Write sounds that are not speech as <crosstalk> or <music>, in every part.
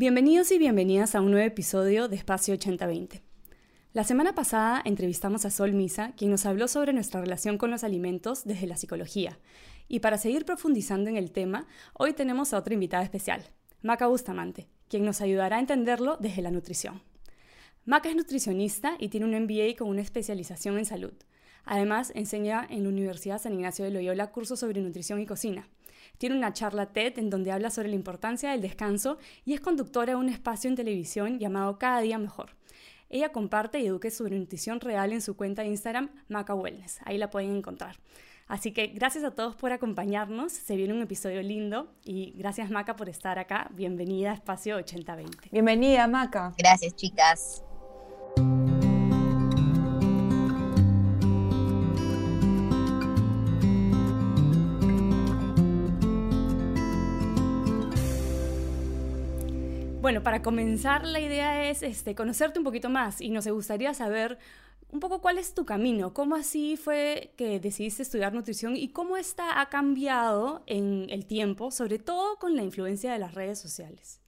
Bienvenidos y bienvenidas a un nuevo episodio de Espacio 8020. La semana pasada entrevistamos a Sol Misa, quien nos habló sobre nuestra relación con los alimentos desde la psicología. Y para seguir profundizando en el tema, hoy tenemos a otra invitada especial, Maca Bustamante, quien nos ayudará a entenderlo desde la nutrición. Maca es nutricionista y tiene un MBA con una especialización en salud. Además, enseña en la Universidad San Ignacio de Loyola cursos sobre nutrición y cocina. Tiene una charla TED en donde habla sobre la importancia del descanso y es conductora de un espacio en televisión llamado Cada Día Mejor. Ella comparte y educa sobre nutrición real en su cuenta de Instagram, Maca Wellness. Ahí la pueden encontrar. Así que gracias a todos por acompañarnos. Se viene un episodio lindo y gracias Maca por estar acá. Bienvenida a Espacio 8020. Bienvenida Maca. Gracias chicas. Bueno, para comenzar la idea es este, conocerte un poquito más y nos gustaría saber un poco cuál es tu camino, cómo así fue que decidiste estudiar nutrición y cómo esta ha cambiado en el tiempo, sobre todo con la influencia de las redes sociales.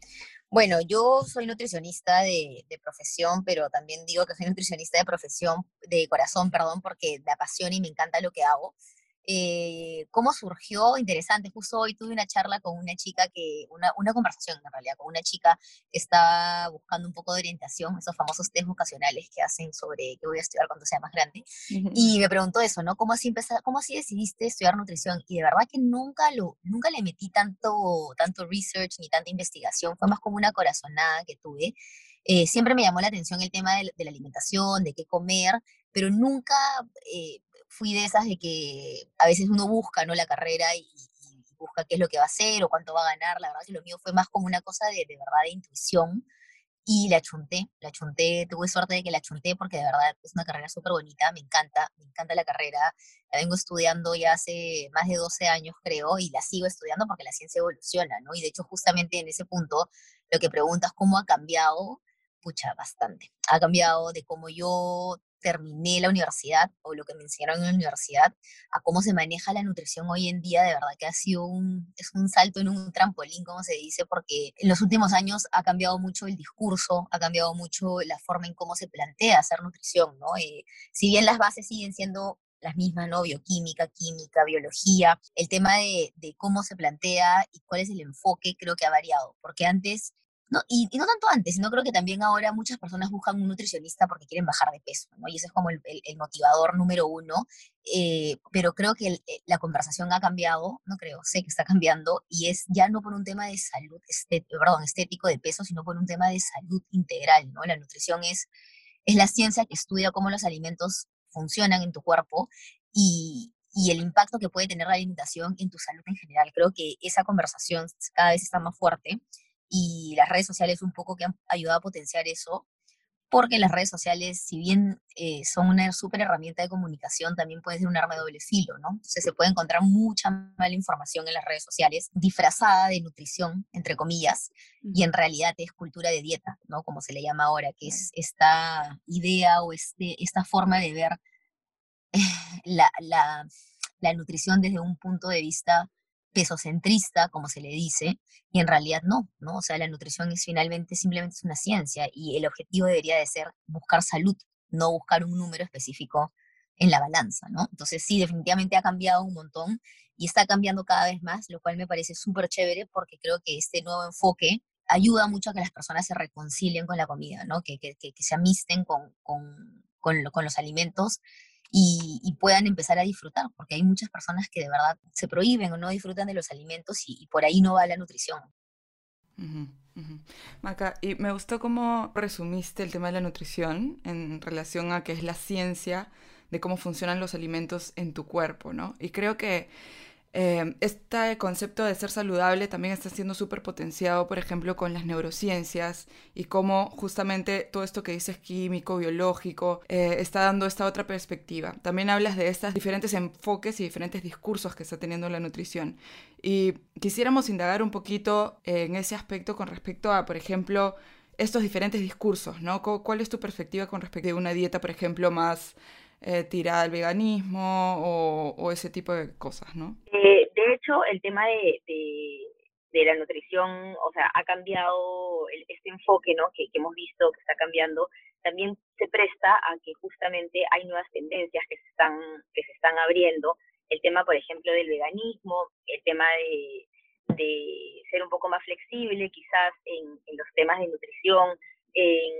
Bueno, yo soy nutricionista de, de, profesión, pero también digo que soy nutricionista de profesión, de corazón, perdón, porque me apasiona y me encanta lo que hago. Eh, cómo surgió, interesante, justo hoy tuve una charla con una chica que, una, una conversación en realidad, con una chica que estaba buscando un poco de orientación, esos famosos test vocacionales que hacen sobre qué voy a estudiar cuando sea más grande, y me preguntó eso, ¿no? ¿Cómo así, empezar, ¿Cómo así decidiste estudiar nutrición? Y de verdad que nunca, lo, nunca le metí tanto, tanto research ni tanta investigación, fue más como una corazonada que tuve. Eh, siempre me llamó la atención el tema de, de, la alimentación, de qué comer, pero nunca eh, fui de esas de que a veces uno busca, ¿no? La carrera y, busca qué es lo que va a hacer o cuánto va a ganar. La verdad que lo mío fue más como una cosa de, de verdad de intuición y la chunté, la chunté, tuve suerte de que la chunté porque de verdad es una carrera súper bonita, me encanta, me encanta la carrera, la vengo estudiando ya hace más de 12 años creo y la sigo estudiando porque la ciencia evoluciona, ¿no? Y de hecho justamente en ese punto lo que preguntas cómo ha cambiado, pucha, bastante. Ha cambiado de cómo yo terminé la universidad o lo que me enseñaron en la universidad a cómo se maneja la nutrición hoy en día, de verdad que ha sido un, es un salto en un trampolín, como se dice, porque en los últimos años ha cambiado mucho el discurso, ha cambiado mucho la forma en cómo se plantea hacer nutrición, ¿no? Eh, si bien las bases siguen siendo las mismas, ¿no? Bioquímica, química, biología, el tema de, de cómo se plantea y cuál es el enfoque creo que ha variado, porque antes no, y, no tanto antes, sino creo que también ahora muchas personas buscan un nutricionista porque quieren bajar de peso, ¿no? Y ese es como el, el, motivador número uno. Eh, pero creo que eh, la conversación ha cambiado, no creo, sé que está cambiando, y es ya no por un tema de salud, perdón, estético de peso, sino por un tema de salud integral, ¿no? La nutrición es, es la ciencia que estudia cómo los alimentos funcionan en tu cuerpo y, y el impacto que puede tener la alimentación en tu salud en general. Creo que esa conversación cada vez está más fuerte y las redes sociales un poco que han ayudado a potenciar eso, porque las redes sociales, si bien eh, son una súper herramienta de comunicación, también pueden ser un arma de doble filo, ¿no? Entonces se puede encontrar mucha mala información en las redes sociales, disfrazada de nutrición, entre comillas, y en realidad es cultura de dieta, ¿no? Como se le llama ahora, que es esta idea o este, esta forma de ver <laughs> la, la, la nutrición desde un punto de vista pesocentrista, como se le dice, y en realidad no, ¿no? O sea, la nutrición es finalmente simplemente es una ciencia y el objetivo debería de ser buscar salud, no buscar un número específico en la balanza, ¿no? Entonces sí, definitivamente ha cambiado un montón y está cambiando cada vez más, lo cual me parece súper chévere porque creo que este nuevo enfoque ayuda mucho a que las personas se reconcilien con la comida, ¿no? Que, que, que, se amisten con, con, con, con los alimentos y, puedan empezar a disfrutar, porque hay muchas personas que de verdad se prohíben o no disfrutan de los alimentos y, por ahí no va la nutrición. Maca, y me gustó cómo resumiste el tema de la nutrición en relación a que es la ciencia de cómo funcionan los alimentos en tu cuerpo, ¿no? Y creo que eh, este concepto de ser saludable también está siendo súper potenciado, por ejemplo, con las neurociencias y cómo justamente todo esto que dices químico, biológico, eh, está dando esta otra perspectiva. También hablas de estos diferentes enfoques y diferentes discursos que está teniendo la nutrición. Y quisiéramos indagar un poquito en ese aspecto con respecto a, por ejemplo, estos diferentes discursos, ¿no? ¿Cuál es tu perspectiva con respecto a una dieta, por ejemplo, más eh, tirada al veganismo o, ese tipo de cosas, ¿no? Eh, de hecho, el tema de, de la nutrición, o sea, ha cambiado este enfoque, ¿no? Que, que, hemos visto que está cambiando, también se presta a que justamente hay nuevas tendencias que se están, que se están abriendo. El tema, por ejemplo, del veganismo, el tema de, de ser un poco más flexible quizás en, en los temas de nutrición, en,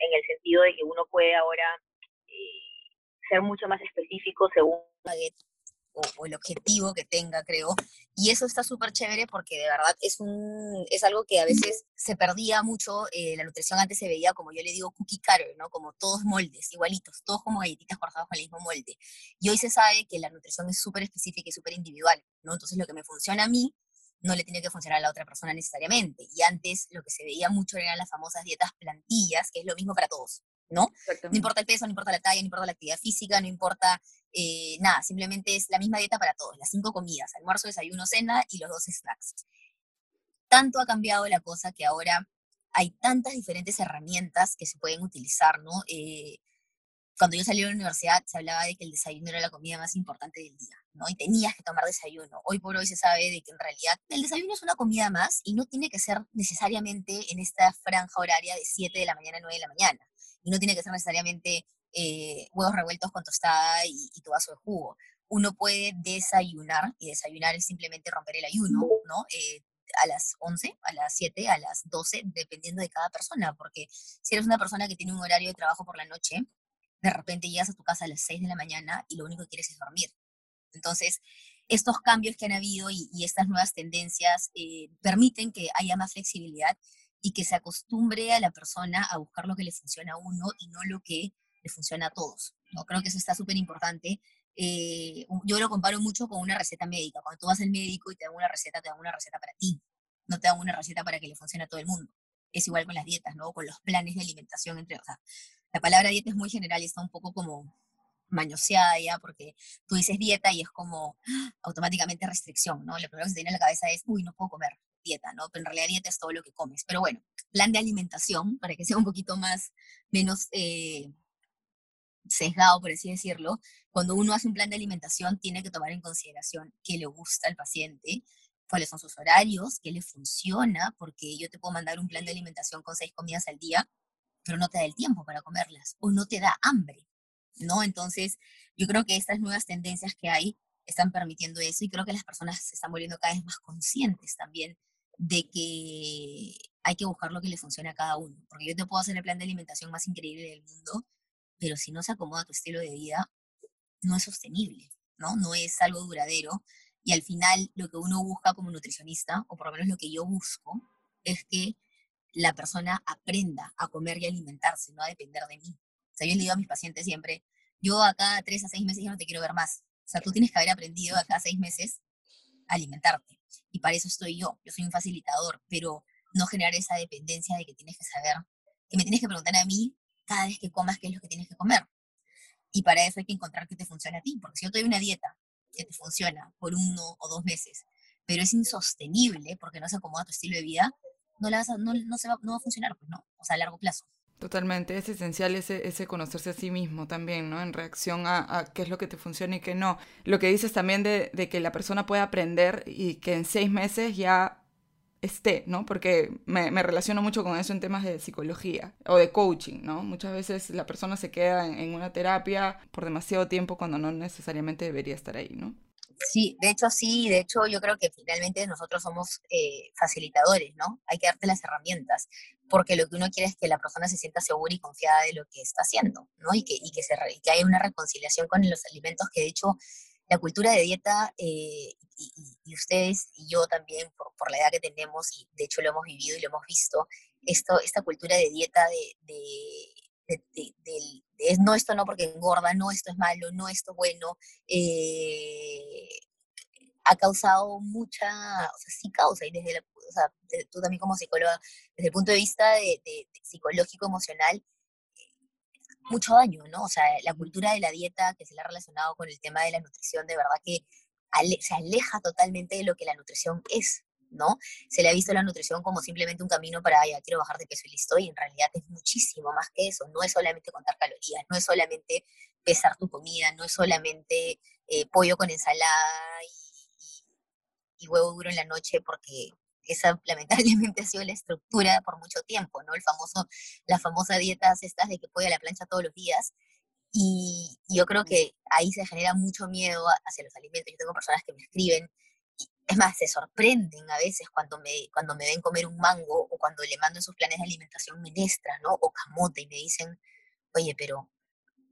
en, el sentido de que uno puede ahora ser mucho más específico según o, el objetivo que tenga, creo. Y eso está súper chévere porque de verdad es, un, es algo que a veces se perdía mucho. Eh, la nutrición antes se veía, como yo le digo, cookie cutter, ¿no? Como todos moldes, igualitos, todos como galletitas cortadas con el mismo molde. Y hoy se sabe que la nutrición es súper específica y súper individual, ¿no? Entonces lo que me funciona a mí no le tiene que funcionar a la otra persona necesariamente. Y antes lo que se veía mucho eran las famosas dietas plantillas, que es lo mismo para todos. ¿No? No importa el peso, no importa la talla, no importa la actividad física, no importa eh, nada, simplemente es la misma dieta para todos, las cinco comidas, almuerzo, desayuno, cena y los dos snacks. Tanto ha cambiado la cosa que ahora hay tantas diferentes herramientas que se pueden utilizar, ¿no? Eh, cuando yo salí de la universidad se hablaba de que el desayuno era la comida más importante del día, ¿no? Y tenías que tomar desayuno. Hoy por hoy se sabe de que en realidad el desayuno es una comida más y no tiene que ser necesariamente en esta franja horaria de 7 de la mañana a 9 de la mañana y no tiene que ser necesariamente eh, huevos revueltos con tostada y, tu vaso de jugo. Uno puede desayunar, y desayunar es simplemente romper el ayuno, ¿no? Eh, a las 11, a las 7, a las 12, dependiendo de cada persona, porque si eres una persona que tiene un horario de trabajo por la noche, de repente llegas a tu casa a las 6 de la mañana y lo único que quieres es dormir. Entonces, estos cambios que han habido y, estas nuevas tendencias eh, permiten que haya más flexibilidad y que se acostumbre a la persona a buscar lo que le funciona a uno y no lo que le funciona a todos. ¿no? Creo que eso está súper importante. Eh, yo lo comparo mucho con una receta médica. Cuando tú vas al médico y te dan una receta, te dan una receta para ti, no te dan una receta para que le funcione a todo el mundo. Es igual con las dietas, ¿no? Con los planes de alimentación. Entre, o sea, la palabra dieta es muy general y está un poco como mañoseada ya, porque tú dices dieta y es como ¡ah! automáticamente restricción, ¿no? Lo primero que se tiene en la cabeza es, uy, no puedo comer dieta, ¿no? Pero en realidad dieta es todo lo que comes. Pero bueno, plan de alimentación, para que sea un poquito más, menos eh, sesgado, por así decirlo, cuando uno hace un plan de alimentación tiene que tomar en consideración qué le gusta al paciente, cuáles son sus horarios, qué le funciona, porque yo te puedo mandar un plan de alimentación con seis comidas al día, pero no te da el tiempo para comerlas o no te da hambre, ¿no? Entonces, yo creo que estas nuevas tendencias que hay están permitiendo eso y creo que las personas se están volviendo cada vez más conscientes también de que hay que buscar lo que le funcione a cada uno. Porque yo te puedo hacer el plan de alimentación más increíble del mundo, pero si no se acomoda tu estilo de vida, no es sostenible, ¿no? No es algo duradero. Y al final lo que uno busca como nutricionista, o por lo menos lo que yo busco, es que la persona aprenda a comer y alimentarse, no a depender de mí. O sea, yo le digo a mis pacientes siempre, yo a cada tres a seis meses ya no te quiero ver más. O sea, tú tienes que haber aprendido a cada seis meses a alimentarte y para eso estoy yo. Yo soy un facilitador, pero no generar esa dependencia de que tienes que saber, que me tienes que preguntar a mí cada vez que comas qué es lo que tienes que comer. Y para eso hay que encontrar qué te funciona a ti, porque si yo te doy una dieta que te funciona por uno o dos meses, pero es insostenible porque no se acomoda a tu estilo de vida, no, la vas no, no, se va, no va a funcionar, pues, ¿no? O sea, a largo plazo. Totalmente, es esencial ese, ese conocerse a sí mismo también, ¿no? En reacción a, qué es lo que te funciona y qué no. Lo que dices también de, de, que la persona puede aprender y que en seis meses ya esté, ¿no? Porque me, me, relaciono mucho con eso en temas de psicología o de coaching, ¿no? Muchas veces la persona se queda en, en una terapia por demasiado tiempo cuando no necesariamente debería estar ahí, ¿no? Sí, de hecho sí, de hecho yo creo que finalmente nosotros somos eh, facilitadores, ¿no? Hay que darte las herramientas, porque lo que uno quiere es que la persona se sienta segura y confiada de lo que está haciendo, ¿no? Y que, y que, se, que haya una reconciliación con los alimentos, que de hecho la cultura de dieta, eh, y, ustedes y yo también, por, por, la edad que tenemos, y de hecho lo hemos vivido y lo hemos visto, esto, esta cultura de dieta de, de, de, es no, esto no porque engorda, no, esto es malo, no, esto es bueno, eh, ha causado mucha, o sea, sí causa, y desde o sea, tú también como psicóloga, desde el punto de vista de, psicológico, emocional, mucho daño, ¿no? O sea, la cultura de la dieta que se le ha relacionado con el tema de la nutrición, de verdad que se aleja totalmente de lo que la nutrición es, ¿no? Se le ha visto la nutrición como simplemente un camino para, ya quiero bajar de peso y listo, y en realidad es muchísimo más que eso, no es solamente contar calorías, no es solamente pesar tu comida, no es solamente eh, pollo con ensalada y, huevo duro en la noche porque esa <laughs> lamentablemente ha sido la estructura por mucho tiempo, ¿no? El famoso, la famosa dietas estas de que puede a la plancha todos los días. Y, yo creo que ahí se genera mucho miedo hacia los alimentos. Yo tengo personas que me escriben, es más, se sorprenden a veces cuando me, cuando me ven comer un mango o cuando le mando en sus planes de alimentación menestras, ¿no? O camote y me dicen, oye, pero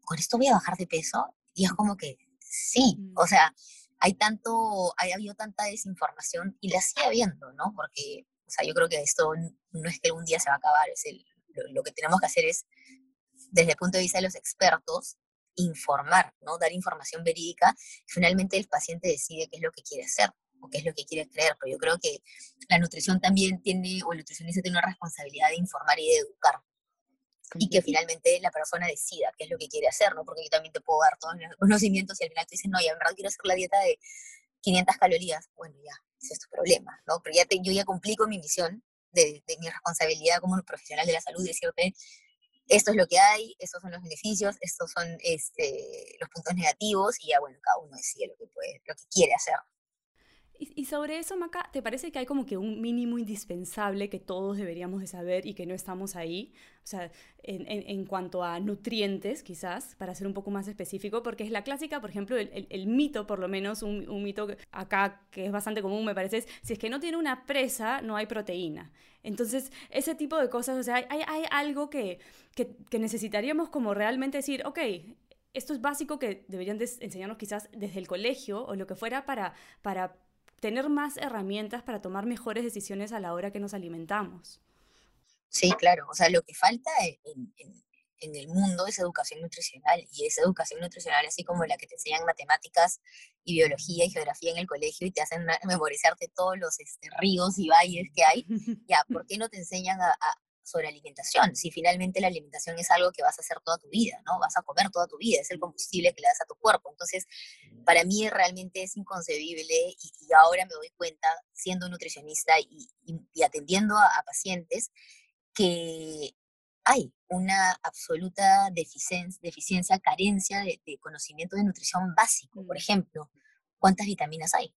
¿con esto voy a bajar de peso? Y es como que sí, o sea, hay tanto, hay habido tanta desinformación y la sigue habiendo, ¿no? Porque, o sea, yo creo que esto no es que un día se va a acabar, es el, lo, que tenemos que hacer es, desde el punto de vista de los expertos, informar, ¿no? Dar información verídica. Finalmente el paciente decide qué es lo que quiere hacer o qué es lo que quiere creer. Pero yo creo que la nutrición también tiene, o el nutricionista tiene una responsabilidad de informar y de educar y que finalmente la persona decida qué es lo que quiere hacer, ¿no? Porque yo también te puedo dar todos los conocimientos y al final tú dices, no, ya en verdad quiero hacer la dieta de 500 calorías. Bueno, ya, ese es tu problema, ¿no? Pero ya te, yo ya cumplí con mi misión de, de mi responsabilidad como profesional de la salud, de decirte, esto es lo que hay, estos son los beneficios, estos son este, los puntos negativos y ya, bueno, cada uno decide lo que, puede, lo que quiere hacer. Y, sobre eso, Maca, ¿te parece que hay como que un mínimo indispensable que todos deberíamos de saber y que no estamos ahí? O sea, en, en, cuanto a nutrientes, quizás, para ser un poco más específico, porque es la clásica, por ejemplo, el, el, mito, por lo menos, un, un, mito acá que es bastante común, me parece, es, si es que no tiene una presa, no hay proteína. Entonces, ese tipo de cosas, o sea, hay, hay algo que, que, que necesitaríamos como realmente decir, ok, esto es básico que deberían enseñarnos quizás desde el colegio o lo que fuera para, para tener más herramientas para tomar mejores decisiones a la hora que nos alimentamos. Sí, claro. O sea, lo que falta en, el mundo es educación nutricional y esa educación nutricional así como la que te enseñan matemáticas y biología y geografía en el colegio y te hacen <laughs> memorizarte todos los este, ríos y valles que hay. <laughs> Ya, ¿por qué no te enseñan a, sobre alimentación, si finalmente la alimentación es algo que vas a hacer toda tu vida, ¿no? Vas a comer toda tu vida, es el combustible que le das a tu cuerpo. Entonces, para mí realmente es inconcebible y, ahora me doy cuenta, siendo nutricionista y, atendiendo a, pacientes, que hay una absoluta deficiencia, deficiencia carencia de, de, conocimiento de nutrición básico. Por mm. ejemplo, ¿cuántas vitaminas hay?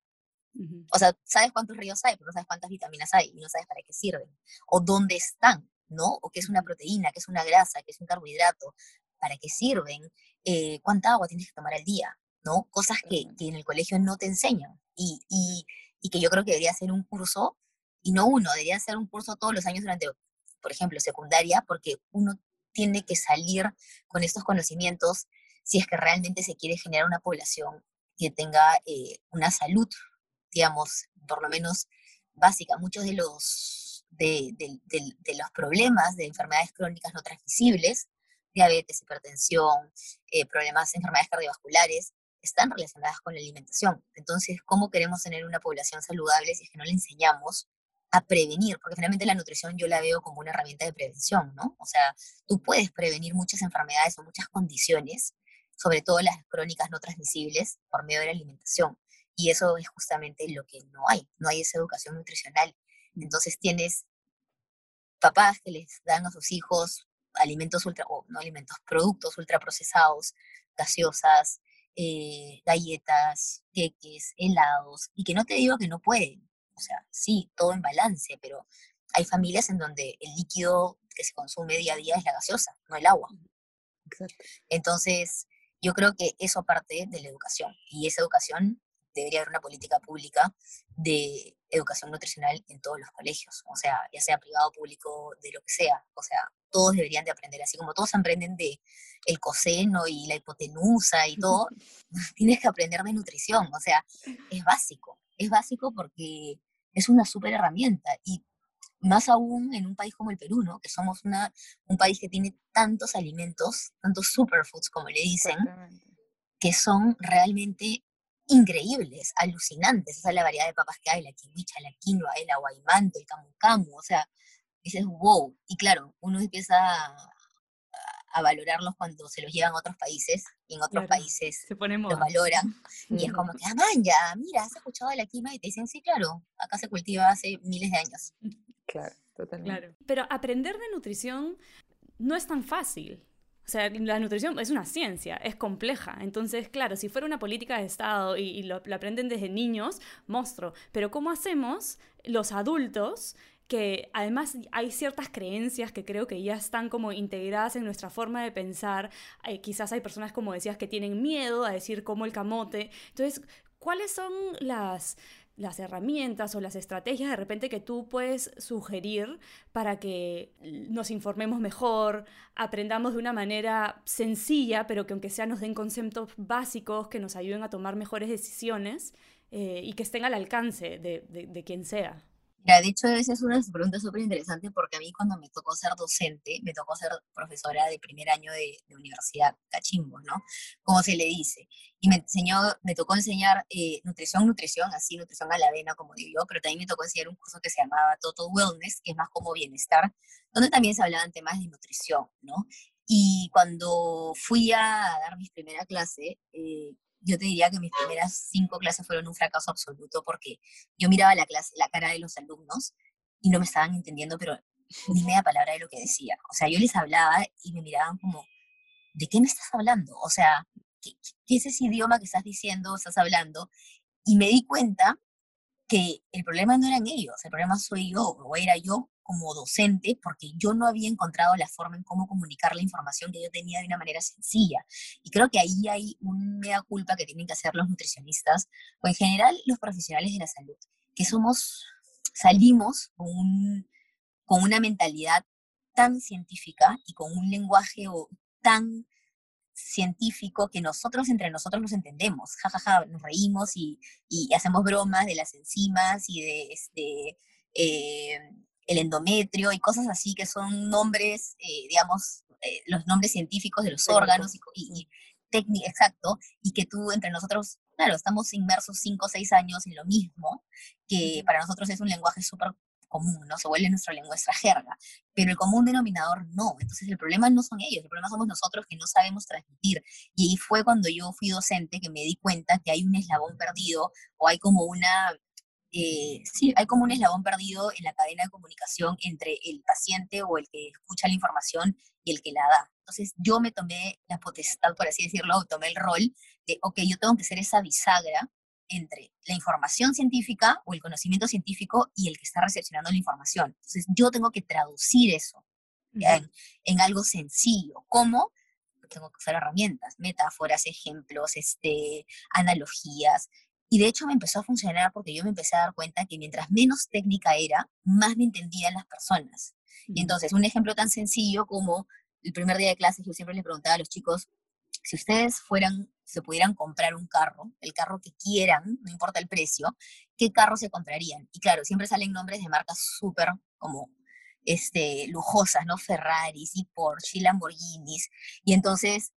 O sea, sabes cuántos ríos hay, pero no sabes cuántas vitaminas hay y no sabes para qué sirven o dónde están. ¿No? O qué es una proteína, qué es una grasa, qué es un carbohidrato, para qué sirven, eh, cuánta agua tienes que tomar al día, ¿no? Cosas que, en el colegio no te enseñan y, que yo creo que debería ser un curso, y no uno, debería ser un curso todos los años durante, por ejemplo, secundaria, porque uno tiene que salir con estos conocimientos si es que realmente se quiere generar una población que tenga eh, una salud, digamos, por lo menos básica. Muchos de los de, los problemas de enfermedades crónicas no transmisibles, diabetes, hipertensión, eh, problemas de enfermedades cardiovasculares, están relacionadas con la alimentación. Entonces, ¿cómo queremos tener una población saludable si es que no le enseñamos a prevenir? Porque finalmente la nutrición yo la veo como una herramienta de prevención, ¿no? O sea, tú puedes prevenir muchas enfermedades o muchas condiciones, sobre todo las crónicas no transmisibles, por medio de la alimentación. Y eso es justamente lo que no hay. No hay esa educación nutricional. Entonces tienes papás que les dan a sus hijos alimentos ultra, o no alimentos, productos ultraprocesados, gaseosas, eh, galletas, queques, helados, y que no te digo que no pueden, o sea, sí, todo en balance, pero hay familias en donde el líquido que se consume día a día es la gaseosa, no el agua. Entonces, yo creo que eso parte de la educación, y esa educación debería haber una política pública de educación nutricional en todos los colegios, o sea, ya sea privado, público, de lo que sea, o sea, todos deberían de aprender, así como todos aprenden de el coseno y la hipotenusa y <laughs> todo, <laughs> tienes que aprender de nutrición, o sea, es básico, es básico porque es una súper herramienta. Y más aún en un país como el Perú, ¿no? Que somos una, un país que tiene tantos alimentos, tantos superfoods, como le dicen, que son realmente increíbles, alucinantes. O sea, la variedad de papas que hay, la quimicha, la quinoa, el aguaymanto, el camu camu, o sea, dices, wow. Y claro, uno empieza a, valorarlos cuando se los llevan a otros países, y en otros países se los valoran. <laughs> Y es como que, ah, man, ya, mira, has escuchado de la quinoa y te dicen, sí, claro, acá se cultiva hace miles de años. <laughs> Claro, totalmente. Claro. Pero aprender de nutrición no es tan fácil. O sea, la nutrición es una ciencia, es compleja. Entonces, claro, si fuera una política de Estado y, lo, la aprenden desde niños, monstruo. Pero ¿cómo hacemos los adultos que además hay ciertas creencias que creo que ya están como integradas en nuestra forma de pensar. Eh, quizás hay personas, como decías, que tienen miedo a decir como el camote. Entonces, ¿cuáles son las, las herramientas o las estrategias de repente que tú puedes sugerir para que nos informemos mejor, aprendamos de una manera sencilla, pero que aunque sea nos den conceptos básicos que nos ayuden a tomar mejores decisiones eh, y que estén al alcance de, de quien sea? Mira, de hecho, esa es una pregunta súper interesante porque a mí cuando me tocó ser docente, me tocó ser profesora de primer año de, universidad, cachimbo, ¿no? Como se le dice. Y me enseñó, me tocó enseñar eh, nutrición, nutrición, así, nutrición a la avena, como digo yo, pero también me tocó enseñar un curso que se llamaba Total Wellness, que es más como bienestar, donde también se hablaban temas de nutrición, ¿no? Y cuando fui a dar mi primera clase, eh, yo te diría que mis primeras cinco clases fueron un fracaso absoluto porque yo miraba la, clase, la cara de los alumnos y no me estaban entendiendo, pero ni media palabra de lo que decía. O sea, yo les hablaba y me miraban como, ¿de qué me estás hablando? O sea, ¿qué, es ese idioma que estás diciendo, estás hablando? Y me di cuenta que el problema no eran ellos, el problema soy yo, o era yo como docente, porque yo no había encontrado la forma en cómo comunicar la información que yo tenía de una manera sencilla. Y creo que ahí hay una culpa que tienen que hacer los nutricionistas, o en general los profesionales de la salud, que somos, salimos con, con una mentalidad tan científica y con un lenguaje tan científico que nosotros entre nosotros nos entendemos, jajaja, nos reímos y, y, hacemos bromas de las enzimas y de este, eh, el endometrio y cosas así que son nombres, eh, digamos, eh, los nombres científicos de los órganos y, y, técnica, exacto, y que tú entre nosotros, claro, estamos inmersos cinco o seis años en lo mismo, que para nosotros es un lenguaje súper común, ¿no? Se vuelve nuestra lengua, nuestra jerga, pero el común denominador no. Entonces el problema no son ellos, el problema somos nosotros que no sabemos transmitir. Y ahí fue cuando yo fui docente que me di cuenta que hay un eslabón perdido o hay como una... Eh, sí, hay como un eslabón perdido en la cadena de comunicación entre el paciente o el que escucha la información y el que la da. Entonces yo me tomé la potestad, por así decirlo, tomé el rol de, ok, yo tengo que ser esa bisagra entre la información científica o el conocimiento científico y el que está recepcionando la información. Entonces, yo tengo que traducir eso en, algo sencillo. ¿Cómo? Tengo que usar herramientas, metáforas, ejemplos, este, analogías. Y de hecho me empezó a funcionar porque yo me empecé a dar cuenta que mientras menos técnica era, más me entendían las personas. Y entonces, un ejemplo tan sencillo como el primer día de clases, yo siempre le preguntaba a los chicos, si ustedes fueran, se pudieran comprar un carro, el carro que quieran, no importa el precio, ¿qué carro se comprarían? Y claro, siempre salen nombres de marcas súper como este, lujosas, ¿no? Ferraris y Porsche y Lamborghinis. Y entonces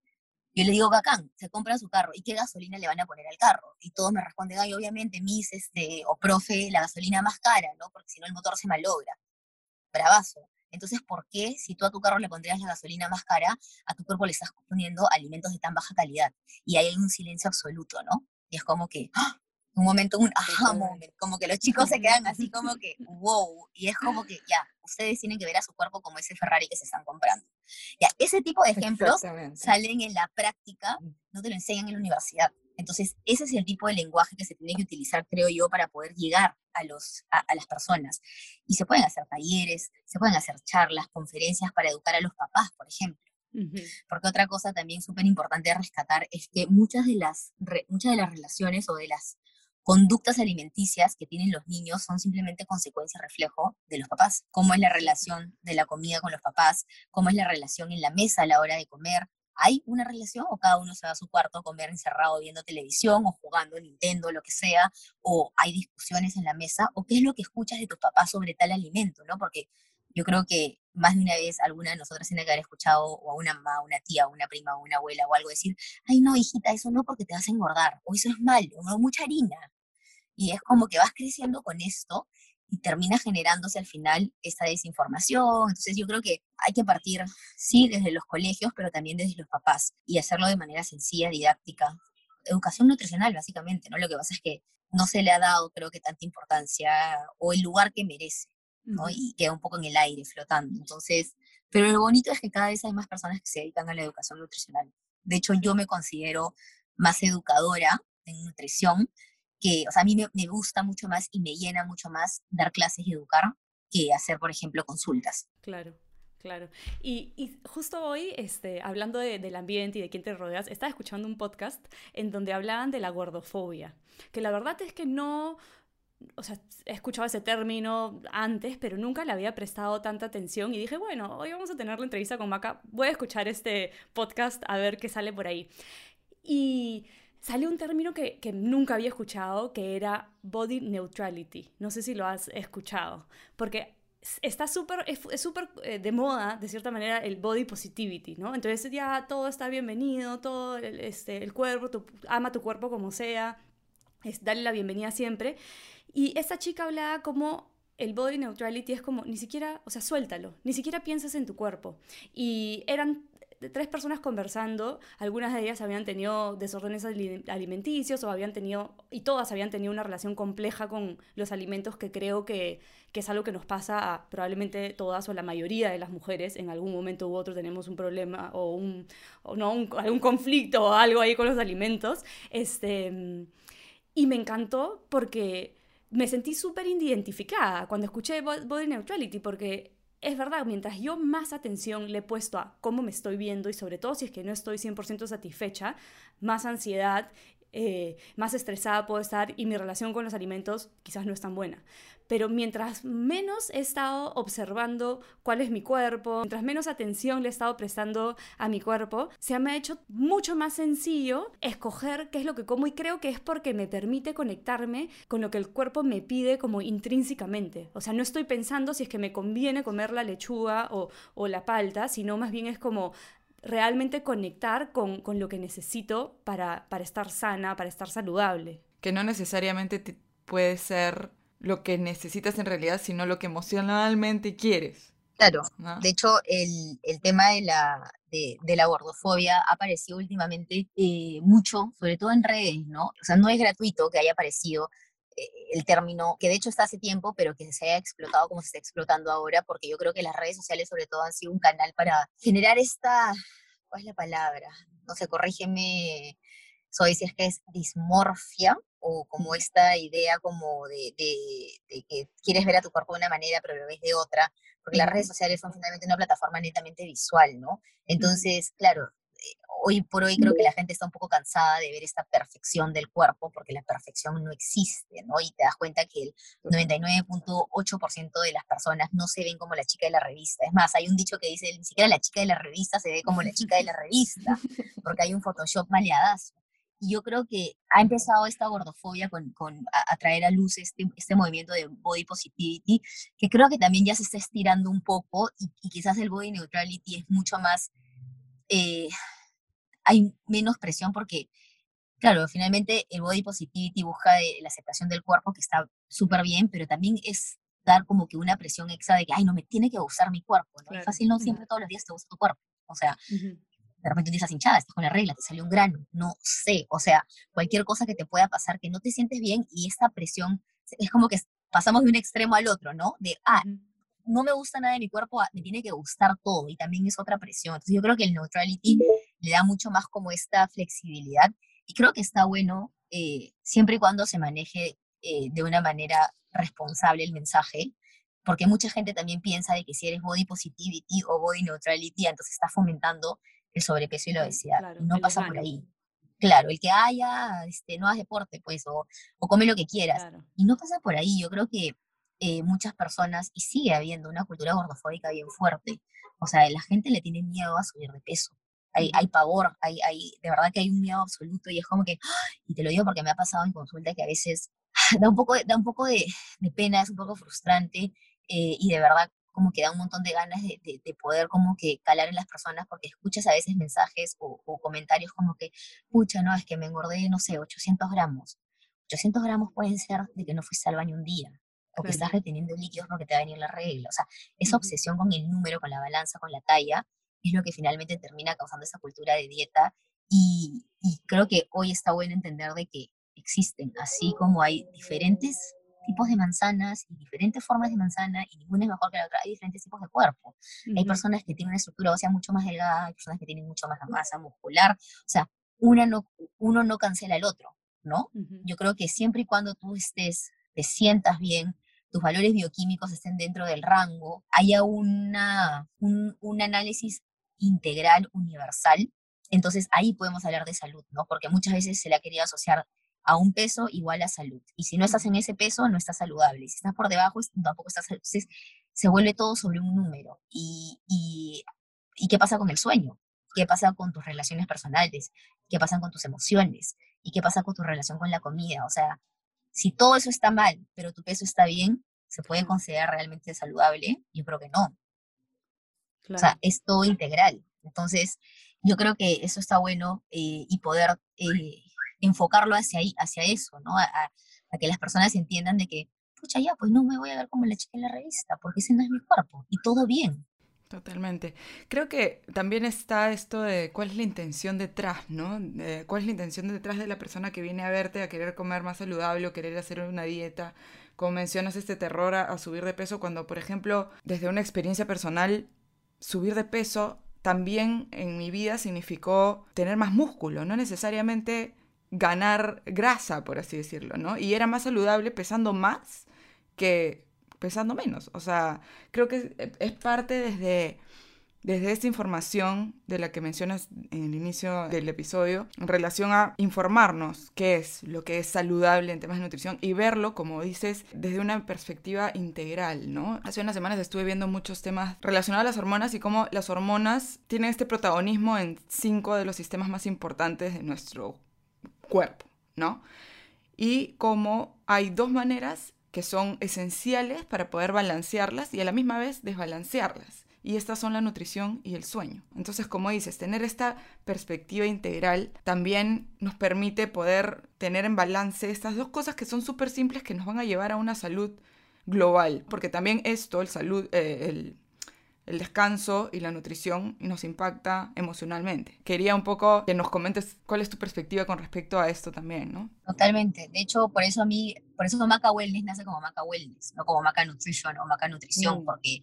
yo le digo, bacán, se compra su carro. ¿Y qué gasolina le van a poner al carro? Y todos me responden, ay, obviamente, mis, este, o profe, la gasolina más cara, ¿no? Porque si no el motor se malogra. Bravazo. Entonces, ¿por qué si tú a tu carro le pondrías la gasolina más cara, a tu cuerpo le estás poniendo alimentos de tan baja calidad? Y hay un silencio absoluto, ¿no? Y es como que, ¡ah! Un momento, un aha moment, como que los <laughs> chicos se quedan así como que, wow, y es como que, ya, ustedes tienen que ver a su cuerpo como ese Ferrari que se están comprando. Ya, ese tipo de ejemplos salen en la práctica, no te lo enseñan en la universidad. Entonces, ese es el tipo de lenguaje que se tiene que utilizar, creo yo, para poder llegar a, los, a, las personas. Y se pueden hacer talleres, se pueden hacer charlas, conferencias para educar a los papás, por ejemplo. Porque otra cosa también súper importante de rescatar es que muchas de, las, muchas de las relaciones o de las conductas alimenticias que tienen los niños son simplemente consecuencia reflejo de los papás. Cómo es la relación de la comida con los papás, cómo es la relación en la mesa a la hora de comer, ¿Hay una relación o cada uno se va a su cuarto a comer encerrado viendo televisión o jugando Nintendo, lo que sea? ¿O hay discusiones en la mesa? ¿O qué es lo que escuchas de tus papás sobre tal alimento? ¿no? Porque yo creo que más de una vez alguna de nosotras tiene que haber escuchado o a una mamá, una tía, una prima, una abuela o algo decir, ay no, hijita, eso no porque te vas a engordar, o eso es malo, o mucha harina. Y es como que vas creciendo con esto y termina generándose al final esta desinformación. Entonces yo creo que hay que partir, sí, desde los colegios, pero también desde los papás y hacerlo de manera sencilla, didáctica. Educación nutricional, básicamente, ¿no? Lo que pasa es que no se le ha dado, creo que, tanta importancia o el lugar que merece, ¿no? Y queda un poco en el aire, flotando. Entonces, Pero lo bonito es que cada vez hay más personas que se dedican a la educación nutricional. De hecho, yo me considero más educadora en nutrición, que, o sea, a mí me, me gusta mucho más y me llena mucho más dar clases y educar que hacer, por ejemplo, consultas. Claro. Claro. Y, y, justo hoy, este, hablando de, del ambiente y de quién te rodeas, estaba escuchando un podcast en donde hablaban de la gordofobia. Que la verdad es que no. O sea, he escuchado ese término antes, pero nunca le había prestado tanta atención y dije, bueno, hoy vamos a tener la entrevista con Maca, voy a escuchar este podcast a ver qué sale por ahí. Y salió un término que, que, nunca había escuchado, que era body neutrality. No sé si lo has escuchado, porque está súper, es súper eh, de moda, de cierta manera, el body positivity, ¿no? Entonces ya todo está bienvenido, todo el, este, el cuerpo, tu, ama tu cuerpo como sea, es darle la bienvenida siempre. Y esta chica hablaba como el body neutrality es como, ni siquiera, o sea, suéltalo, ni siquiera piensas en tu cuerpo. Y eran tres personas conversando, algunas de ellas habían tenido desórdenes alimenticios o habían tenido, y todas habían tenido una relación compleja con los alimentos que creo que, que es algo que nos pasa a probablemente todas o la mayoría de las mujeres, en algún momento u otro tenemos un problema o, un, o no, algún conflicto o algo ahí con los alimentos. Este, y me encantó porque me sentí súper identificada cuando escuché Body Neutrality, porque es verdad, mientras yo más atención le he puesto a cómo me estoy viendo y sobre todo si es que no estoy 100% satisfecha, más ansiedad, eh, más estresada puedo estar y mi relación con los alimentos quizás no es tan buena. Pero mientras menos he estado observando cuál es mi cuerpo, mientras menos atención le he estado prestando a mi cuerpo, se me ha hecho mucho más sencillo escoger qué es lo que como y creo que es porque me permite conectarme con lo que el cuerpo me pide como intrínsecamente. O sea, no estoy pensando si es que me conviene comer la lechuga o, la palta, sino más bien es como realmente conectar con, con lo que necesito para, para, estar sana, para estar saludable. Que no necesariamente puede ser lo que necesitas en realidad, sino lo que emocionalmente quieres. Claro, de hecho el, el, tema de la, de, de, la gordofobia ha aparecido últimamente eh, mucho, sobre todo en redes, ¿no? O sea, no es gratuito que haya aparecido eh, el término, que de hecho está hace tiempo, pero que se haya explotado como se está explotando ahora, porque yo creo que las redes sociales sobre todo han sido un canal para generar esta, ¿cuál es la palabra? No sé, corrígeme, soy si es que es dismorfia, o como esta idea como de, de, que quieres ver a tu cuerpo de una manera pero lo ves de otra, porque las redes sociales son finalmente una plataforma netamente visual, ¿no? Entonces, claro, eh, hoy por hoy creo que la gente está un poco cansada de ver esta perfección del cuerpo, porque la perfección no existe, ¿no? Y te das cuenta que el 99.8% de las personas no se ven como la chica de la revista. Es más, hay un dicho que dice, ni siquiera la chica de la revista se ve como la chica de la revista, porque hay un Photoshop maleadazo. Y yo creo que ha empezado esta gordofobia con, con a, traer a luz este, este movimiento de body positivity, que creo que también ya se está estirando un poco y, quizás el body neutrality es mucho más, eh, hay menos presión porque, claro, finalmente el body positivity busca la aceptación del cuerpo, que está súper bien, pero también es dar como que una presión extra de que, ay, no me tiene que gustar mi cuerpo, ¿no? Es fácil, no siempre todos los días te gusta tu cuerpo. O sea, de repente estás hinchada, estás con la regla, te salió un grano, no sé, o sea, cualquier cosa que te pueda pasar que no te sientes bien y esta presión es como que pasamos de un extremo al otro, ¿no? De, ah, no me gusta nada de mi cuerpo, ah, me tiene que gustar todo y también es otra presión. Entonces yo creo que el neutrality le da mucho más como esta flexibilidad y creo que está bueno eh, siempre y cuando se maneje eh, de una manera responsable el mensaje, porque mucha gente también piensa de que si eres body positivity o body neutrality, entonces estás fomentando el sobrepeso y la obesidad. no pasa por ahí. Claro, el que haya, este, no hagas deporte, pues, o, o come lo que quieras. Y no pasa por ahí. Yo creo que eh, muchas personas, y sigue habiendo una cultura gordofóbica bien fuerte. O sea, la gente le tiene miedo a subir de peso. Hay, hay pavor, hay, hay, de verdad que hay un miedo absoluto y es como que, y te lo digo porque me ha pasado en consulta que a veces <laughs> da un poco, da un poco de, de pena, es un poco frustrante eh, y de verdad como que da un montón de ganas de, de, poder como que calar en las personas porque escuchas a veces mensajes o, comentarios como que, pucha, no, es que me engordé, no sé, 800 gramos. 800 gramos pueden ser de que no fuiste al baño un día o que estás reteniendo líquidos porque te va a venir la regla. O sea, esa obsesión con el número, con la balanza, con la talla, es lo que finalmente termina causando esa cultura de dieta y, y creo que hoy está bueno entender de que existen, así como hay diferentes tipos de manzanas y diferentes formas de manzana y ninguna es mejor que la otra. Hay diferentes tipos de cuerpo. Hay personas que tienen una estructura ósea mucho más delgada, hay personas que tienen mucho más masa muscular. O sea, una no, uno no cancela al otro, ¿no? Yo creo que siempre y cuando tú estés, te sientas bien, tus valores bioquímicos estén dentro del rango, haya una, un, un análisis integral, universal, entonces ahí podemos hablar de salud, ¿no? Porque muchas veces se le ha querido asociar a un peso igual a salud. Y si no estás en ese peso, no estás saludable. Si estás por debajo, tampoco estás Entonces se vuelve todo sobre un número. Y, y, ¿Y qué pasa con el sueño? ¿Qué pasa con tus relaciones personales? ¿Qué pasa con tus emociones? ¿Y qué pasa con tu relación con la comida? O sea, si todo eso está mal, pero tu peso está bien, ¿se puede considerar realmente saludable? Yo creo que no. O sea, es todo integral. Entonces, yo creo que eso está bueno eh, y poder eh, enfocarlo hacia ahí, hacia eso, ¿no? A, a, que las personas entiendan de que, pucha, ya, pues no me voy a ver como la chica en la revista, porque ese no es mi cuerpo, y todo bien. Totalmente. Creo que también está esto de cuál es la intención detrás, ¿no? ¿Cuál es la intención detrás de la persona que viene a verte a querer comer más saludable o querer hacer una dieta? Como mencionas, este terror a subir de peso cuando, por ejemplo, desde una experiencia personal, subir de peso también en mi vida significó tener más músculo, no necesariamente ganar grasa, por así decirlo, ¿no? Y era más saludable pesando más que pesando menos. O sea, creo que es parte desde, desde esta información de la que mencionas en el inicio del episodio, en relación a informarnos qué es lo que es saludable en temas de nutrición y verlo, como dices, desde una perspectiva integral, ¿no? Hace unas semanas estuve viendo muchos temas relacionados a las hormonas y cómo las hormonas tienen este protagonismo en cinco de los sistemas más importantes de nuestro cuerpo, ¿no? Y cómo hay dos maneras que son esenciales para poder balancearlas y a la misma vez desbalancearlas. Y estas son la nutrición y el sueño. Entonces, como dices, tener esta perspectiva integral también nos permite poder tener en balance estas dos cosas que son súper simples que nos van a llevar a una salud global. Porque también esto, el salud, eh, el, el descanso y la nutrición nos impacta emocionalmente. Quería un poco que nos comentes cuál es tu perspectiva con respecto a esto también, ¿no? Totalmente. De hecho, por eso a mí, por eso Maca Wellness nace como Maca Wellness, no como Maca Nutrition o Maca Nutrición, mm. porque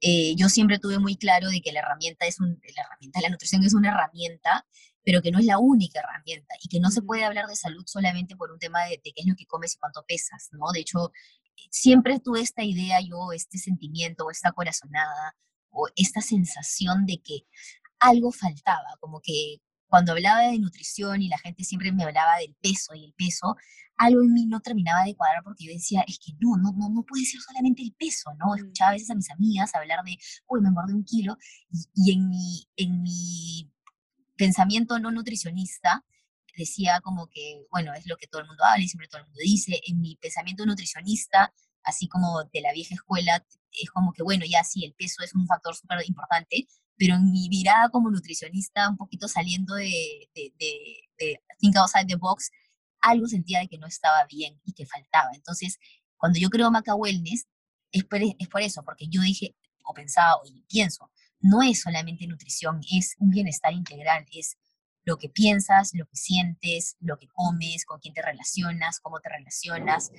eh, yo siempre tuve muy claro de que la herramienta es un, la herramienta, la nutrición es una herramienta, pero que no es la única herramienta y que no se puede hablar de salud solamente por un tema de, de qué es lo que comes y cuánto pesas, ¿no? De hecho, siempre tuve esta idea yo, este sentimiento, esta corazonada o esta sensación de que algo faltaba, como que cuando hablaba de nutrición y la gente siempre me hablaba del peso y el peso, algo en mí no terminaba de cuadrar porque yo decía, es que no, no, no, no puede ser solamente el peso, ¿no? Mm. Escuchaba a veces a mis amigas hablar de, uy, me engordé un kilo, y, en, mi, en mi pensamiento no nutricionista decía como que, bueno, es lo que todo el mundo habla y siempre todo el mundo dice, en mi pensamiento nutricionista, así como de la vieja escuela, es como que, bueno, ya sí, el peso es un factor súper importante, pero en mi mirada como nutricionista, un poquito saliendo de, de, de, Think Outside the Box, algo sentía de que no estaba bien y que faltaba. Entonces, cuando yo creo Maca Wellness, es por, es por eso, porque yo dije, o pensaba, o pienso, no es solamente nutrición, es un bienestar integral, es lo que piensas, lo que sientes, lo que comes, con quién te relacionas, cómo te relacionas,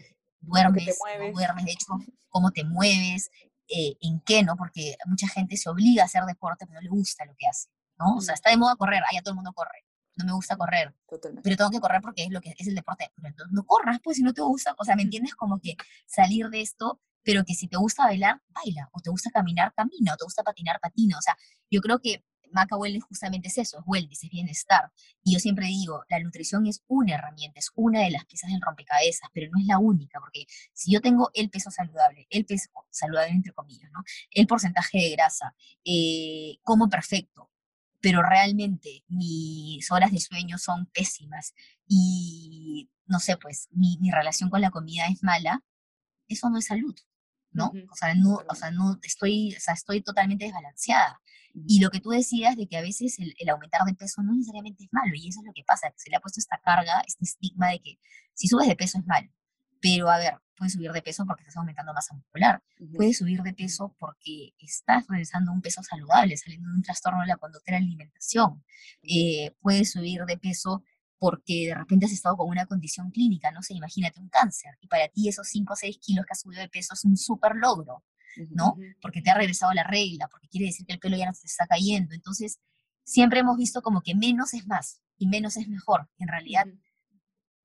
duermes, no duermes, de hecho, cómo te mueves, eh, en qué, ¿no? Porque mucha gente se obliga a hacer deporte, pero no le gusta lo que hace, ¿no? O sea, está de moda correr, allá todo el mundo corre. No me gusta correr, pero tengo que correr porque es lo que es el deporte. Pero entonces no corras, pues si no te gusta, o sea, ¿me entiendes? Como que salir de esto, pero que si te gusta bailar, baila, o te gusta caminar, camina, o te gusta patinar, patina. O sea, yo creo que Maca Wellness justamente es eso, es wellness, es bienestar. Y yo siempre digo, la nutrición es una herramienta, es una de las piezas del rompecabezas, pero no es la única, porque si yo tengo el peso saludable, el peso saludable entre comillas, ¿no? El porcentaje de grasa, eh, como perfecto, pero realmente mis horas de sueño son pésimas y, no sé, pues mi, mi relación con la comida es mala, eso no es salud. ¿No? O sea, no, o sea, no estoy, o sea, estoy totalmente desbalanceada. Y lo que tú decías de que a veces el, aumentar de peso no necesariamente es malo, y eso es lo que pasa, que se le ha puesto esta carga, este estigma de que si subes de peso es malo. Pero a ver, puedes subir de peso porque estás aumentando masa muscular, puedes subir de peso porque estás regresando un peso saludable, saliendo de un trastorno de la conducta de la alimentación, eh, puedes subir de peso porque de repente has estado con una condición clínica, no sé, imagínate un cáncer, y para ti esos 5 o 6 kilos que has subido de peso es un súper logro, ¿no? Porque te ha regresado la regla, porque quiere decir que el pelo ya no se está cayendo. Entonces, siempre hemos visto como que menos es más y menos es mejor. En realidad,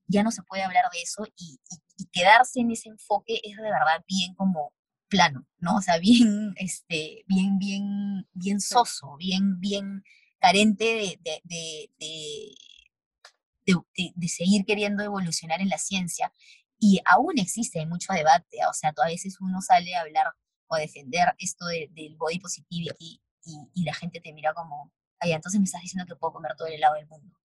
ya no se puede hablar de eso y, quedarse en ese enfoque es de verdad bien como plano, ¿no? O sea, bien, este, bien, bien, bien soso, bien, bien carente de, de, de, seguir queriendo evolucionar en la ciencia. Y aún existe mucho debate, o sea, a veces uno sale a hablar o a defender esto del body positivity y, y, la gente te mira como, ay, entonces me estás diciendo que puedo comer todo el helado del mundo.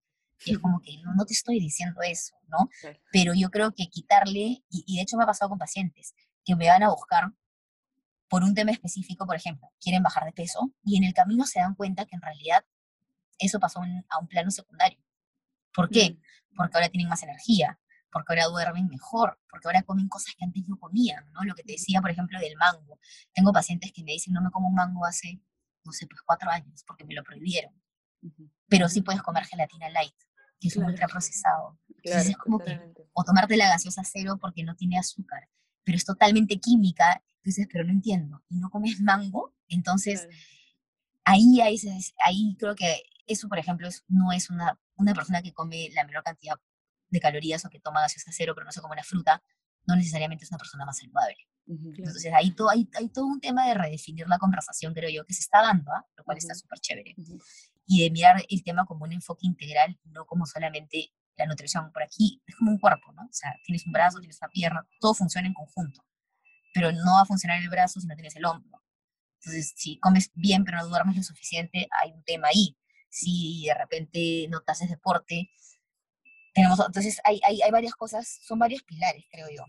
Y es como que no, no te estoy diciendo eso, ¿no? <laughs> Pero yo creo que quitarle, y, y de hecho me ha pasado con pacientes, que me van a buscar por un tema específico, por ejemplo, quieren bajar de peso y en el camino se dan cuenta que en realidad eso pasó a un plano secundario. ¿Por qué? Porque ahora tienen más energía, porque ahora duermen mejor, porque ahora comen cosas que antes no comían, ¿no? Lo que te decía, por ejemplo, del mango. Tengo pacientes que me dicen, no me como un mango hace, no sé, pues cuatro años, porque me lo prohibieron. Pero sí puedes comer gelatina light, que es un ultraprocesado. Entonces es como que, o tomarte la gaseosa cero porque no tiene azúcar, pero es totalmente química. Entonces, pero no entiendo. ¿Y no comes mango? Entonces, ahí, ahí, ahí creo que eso, por ejemplo, no es una, una persona que come la menor cantidad de calorías o que toma gaseosa cero, pero no se come una fruta, no necesariamente es una persona más saludable. Entonces, ahí todo, hay, hay, todo un tema de redefinir la conversación, creo yo, que se está dando, ¿ah? lo cual está súper chévere. Y de mirar el tema como un enfoque integral, no como solamente la nutrición. Por aquí es como un cuerpo, ¿no? O sea, tienes un brazo, tienes una pierna, todo funciona en conjunto. Pero no va a funcionar el brazo si no tienes el hombro. Entonces, si comes bien pero no duermes lo suficiente, hay un tema ahí si de repente no te haces deporte. Tenemos, entonces hay, hay, hay varias cosas, son varios pilares, creo yo.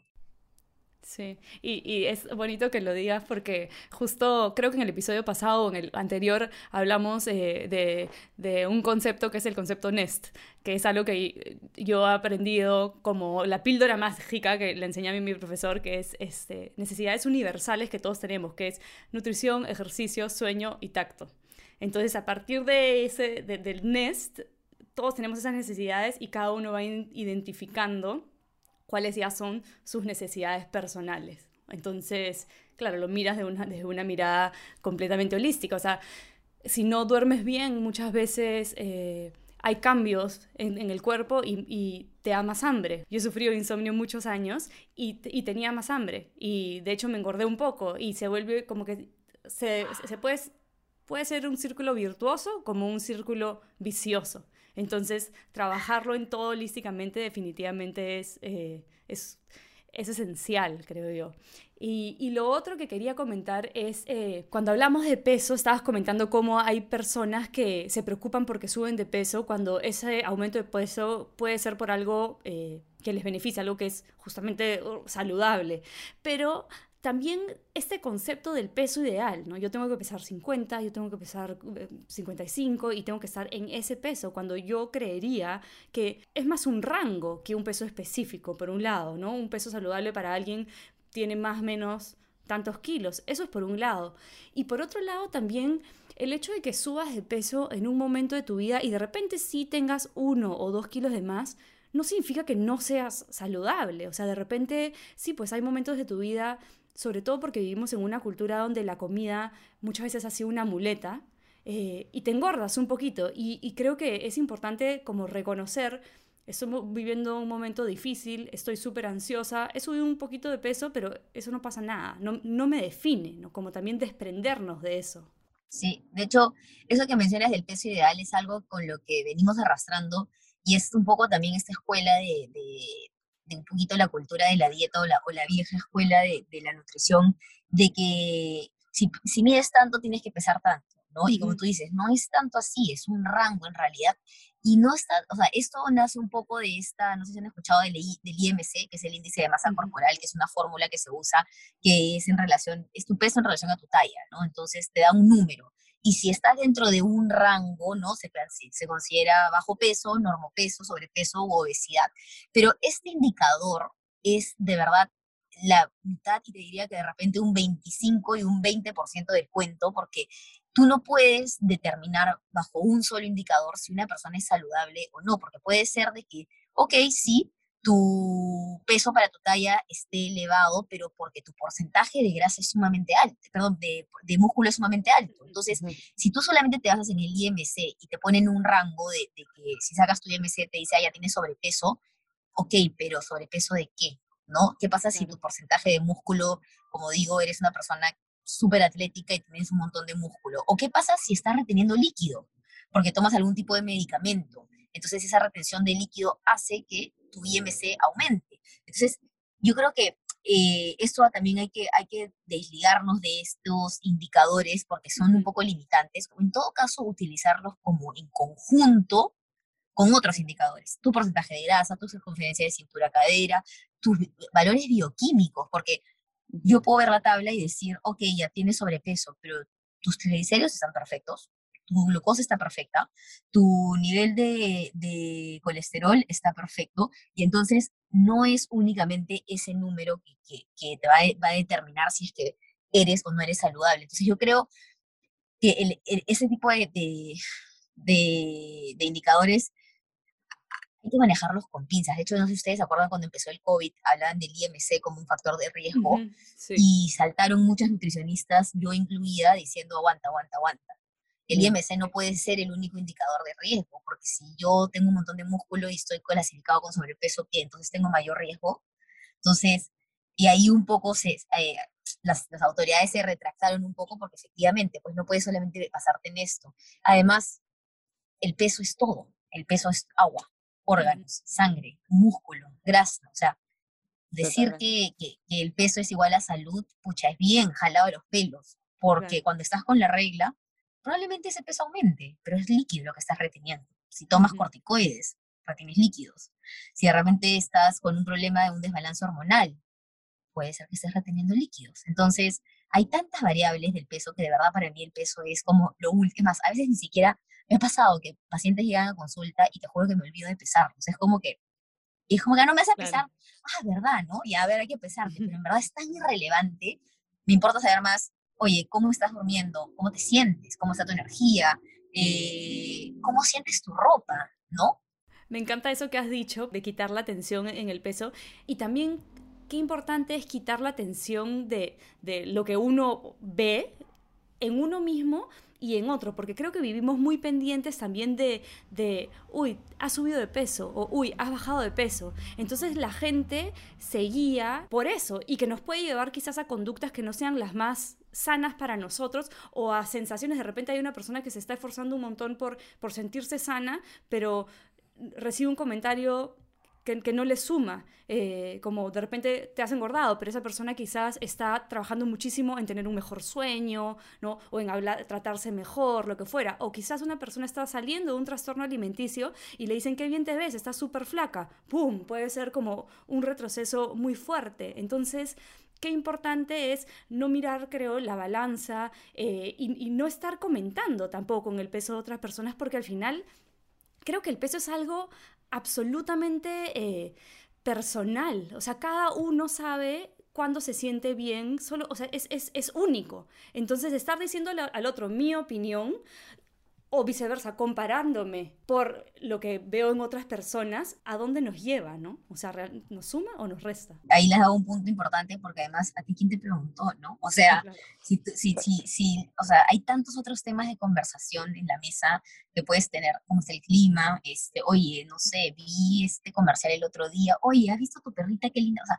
Sí, y, y, es bonito que lo digas porque justo creo que en el episodio pasado o en el anterior hablamos eh, de, de, un concepto que es el concepto NEST, que es algo que yo he aprendido como la píldora mágica que le enseñé a mí mi profesor, que es este, necesidades universales que todos tenemos, que es nutrición, ejercicio, sueño y tacto. Entonces, a partir de ese, del NEST, todos tenemos esas necesidades y cada uno va identificando cuáles ya son sus necesidades personales. Entonces, claro, lo miras de una, desde una mirada completamente holística. O sea, si no duermes bien, muchas veces eh, hay cambios en, el cuerpo y, te da más hambre. Yo he sufrido insomnio muchos años y, y, tenía más hambre. Y de hecho me engordé un poco y se vuelve como que se, se puede puede ser un círculo virtuoso como un círculo vicioso. Entonces, trabajarlo en todo holísticamente definitivamente es, eh, es, es, esencial, creo yo. Y, y, lo otro que quería comentar es, eh, cuando hablamos de peso, estabas comentando cómo hay personas que se preocupan porque suben de peso cuando ese aumento de peso puede ser por algo eh, que les beneficia, algo que es justamente uh, saludable. Pero también este concepto del peso ideal, ¿no? Yo tengo que pesar 50, yo tengo que pesar 55 eh, y tengo que estar en ese peso, cuando yo creería que es más un rango que un peso específico, por un lado, ¿no? Un peso saludable para alguien tiene más o menos tantos kilos, eso es por un lado. Y por otro lado también el hecho de que subas de peso en un momento de tu vida y de repente sí tengas uno o dos kilos de más, no significa que no seas saludable. O sea, de repente sí, pues hay momentos de tu vida sobre todo porque vivimos en una cultura donde la comida muchas veces ha sido una muleta eh, y te engordas un poquito. Y, creo que es importante como reconocer, estoy viviendo un momento difícil, estoy súper ansiosa, he subido un poquito de peso, pero eso no pasa nada, no, no me define, ¿no? como también desprendernos de eso. Sí, de hecho, eso que mencionas del peso ideal es algo con lo que venimos arrastrando y es un poco también esta escuela de, de un poquito la cultura de la dieta o la, o la vieja escuela de, de, la nutrición, de que si, si mides tanto tienes que pesar tanto, ¿no? Y como tú dices, no es tanto así, es un rango en realidad. Y no está, o sea, esto nace un poco de esta, no sé si han escuchado del, del IMC, que es el índice de masa corporal, que es una fórmula que se usa, que es en relación, es tu peso en relación a tu talla, ¿no? Entonces te da un número. Y si estás dentro de un rango, ¿no? Se, se considera bajo peso, normopeso, sobrepeso u obesidad. Pero este indicador es de verdad la mitad y te diría que de repente un 25 y un 20% del cuento, porque tú no puedes determinar bajo un solo indicador si una persona es saludable o no, porque puede ser de que, ok, sí, tu peso para tu talla esté elevado, pero porque tu porcentaje de grasa es sumamente alto, perdón, de, de músculo es sumamente alto. Entonces, si tú solamente te basas en el IMC y te ponen un rango de, de que si sacas tu IMC te dice, ah, ya tienes sobrepeso, ok, pero sobrepeso de qué? ¿No? ¿Qué pasa si tu porcentaje de músculo, como digo, eres una persona súper atlética y tienes un montón de músculo? ¿O qué pasa si estás reteniendo líquido? Porque tomas algún tipo de medicamento. Entonces esa retención de líquido hace que tu IMC aumente. Entonces, yo creo que eh, esto también hay que, hay que desligarnos de estos indicadores porque son un poco limitantes. En todo caso, utilizarlos como en conjunto con otros indicadores. Tu porcentaje de grasa, tu circunferencia de cintura-cadera, tus valores bioquímicos, porque yo puedo ver la tabla y decir, ok, ya tienes sobrepeso, pero tus triglicéridos están perfectos, tu glucosa está perfecta, tu nivel de, colesterol está perfecto, y entonces no es únicamente ese número que, te va a, determinar si es que eres o no eres saludable. Entonces yo creo que ese tipo de, de, indicadores hay que manejarlos con pinzas. De hecho, no sé si ustedes se acuerdan cuando empezó el COVID, hablaban del IMC como un factor de riesgo y saltaron muchas nutricionistas, yo incluida, diciendo aguanta, aguanta, aguanta el IMC no puede ser el único indicador de riesgo, porque si yo tengo un montón de músculo y estoy clasificado con sobrepeso, ¿qué? Entonces tengo mayor riesgo. Entonces, y ahí un poco se, eh, las, las, autoridades se retractaron un poco porque efectivamente, pues no puedes solamente pasarte en esto. Además, el peso es todo. El peso es agua, órganos, sangre, músculo, grasa. O sea, decir que, que, el peso es igual a salud, pucha, es bien jalado de los pelos, porque cuando estás con la regla, probablemente ese peso aumente, pero es líquido lo que estás reteniendo. Si tomas corticoides, retienes líquidos. Si realmente estás con un problema de un desbalance hormonal, puede ser que estés reteniendo líquidos. Entonces, hay tantas variables del peso que de verdad para mí el peso es como lo último. Más, a veces ni siquiera me ha pasado que pacientes llegan a consulta y te juro que me olvido de pesarlos. Es como que, es como que no me hace pesar. Ah, verdad, ¿no? Y a ver, hay que pesarte, pero en <laughs> verdad es tan irrelevante. Me importa saber más oye, ¿cómo estás durmiendo? ¿Cómo te sientes? ¿Cómo está tu energía? Eh, ¿Cómo sientes tu ropa? ¿No? Me encanta eso que has dicho, de quitar la tensión en el peso y también qué importante es quitar la tensión de, de lo que uno ve en uno mismo y en otro, porque creo que vivimos muy pendientes también de, de, uy, has subido de peso o uy, has bajado de peso. Entonces la gente se guía por eso y que nos puede llevar quizás a conductas que no sean las más sanas para nosotros o a sensaciones. De repente hay una persona que se está esforzando un montón por, por sentirse sana, pero recibe un comentario que, no le suma, eh, como de repente te has engordado, pero esa persona quizás está trabajando muchísimo en tener un mejor sueño, ¿no? O en hablar, tratarse mejor, lo que fuera. O quizás una persona está saliendo de un trastorno alimenticio y le dicen, qué bien te ves, estás súper flaca. ¡Pum! Puede ser como un retroceso muy fuerte. Entonces, qué importante es no mirar, creo, la balanza eh, y, y, no estar comentando tampoco con el peso de otras personas porque al final creo que el peso es algo absolutamente eh, personal. O sea, cada uno sabe cuándo se siente bien, solo, o sea, es, es, es único. Entonces, estar diciéndole al otro mi opinión o viceversa, comparándome por lo que veo en otras personas, ¿a dónde nos lleva, no? O sea, ¿nos suma o nos resta? Ahí les hago un punto importante porque además a ti quién te preguntó, ¿no? O sea, si, si, si, si, o sea, hay tantos otros temas de conversación en la mesa que puedes tener, como es el clima, este, oye, no sé, vi este comercial el otro día, oye, ¿has visto tu perrita qué linda? O sea,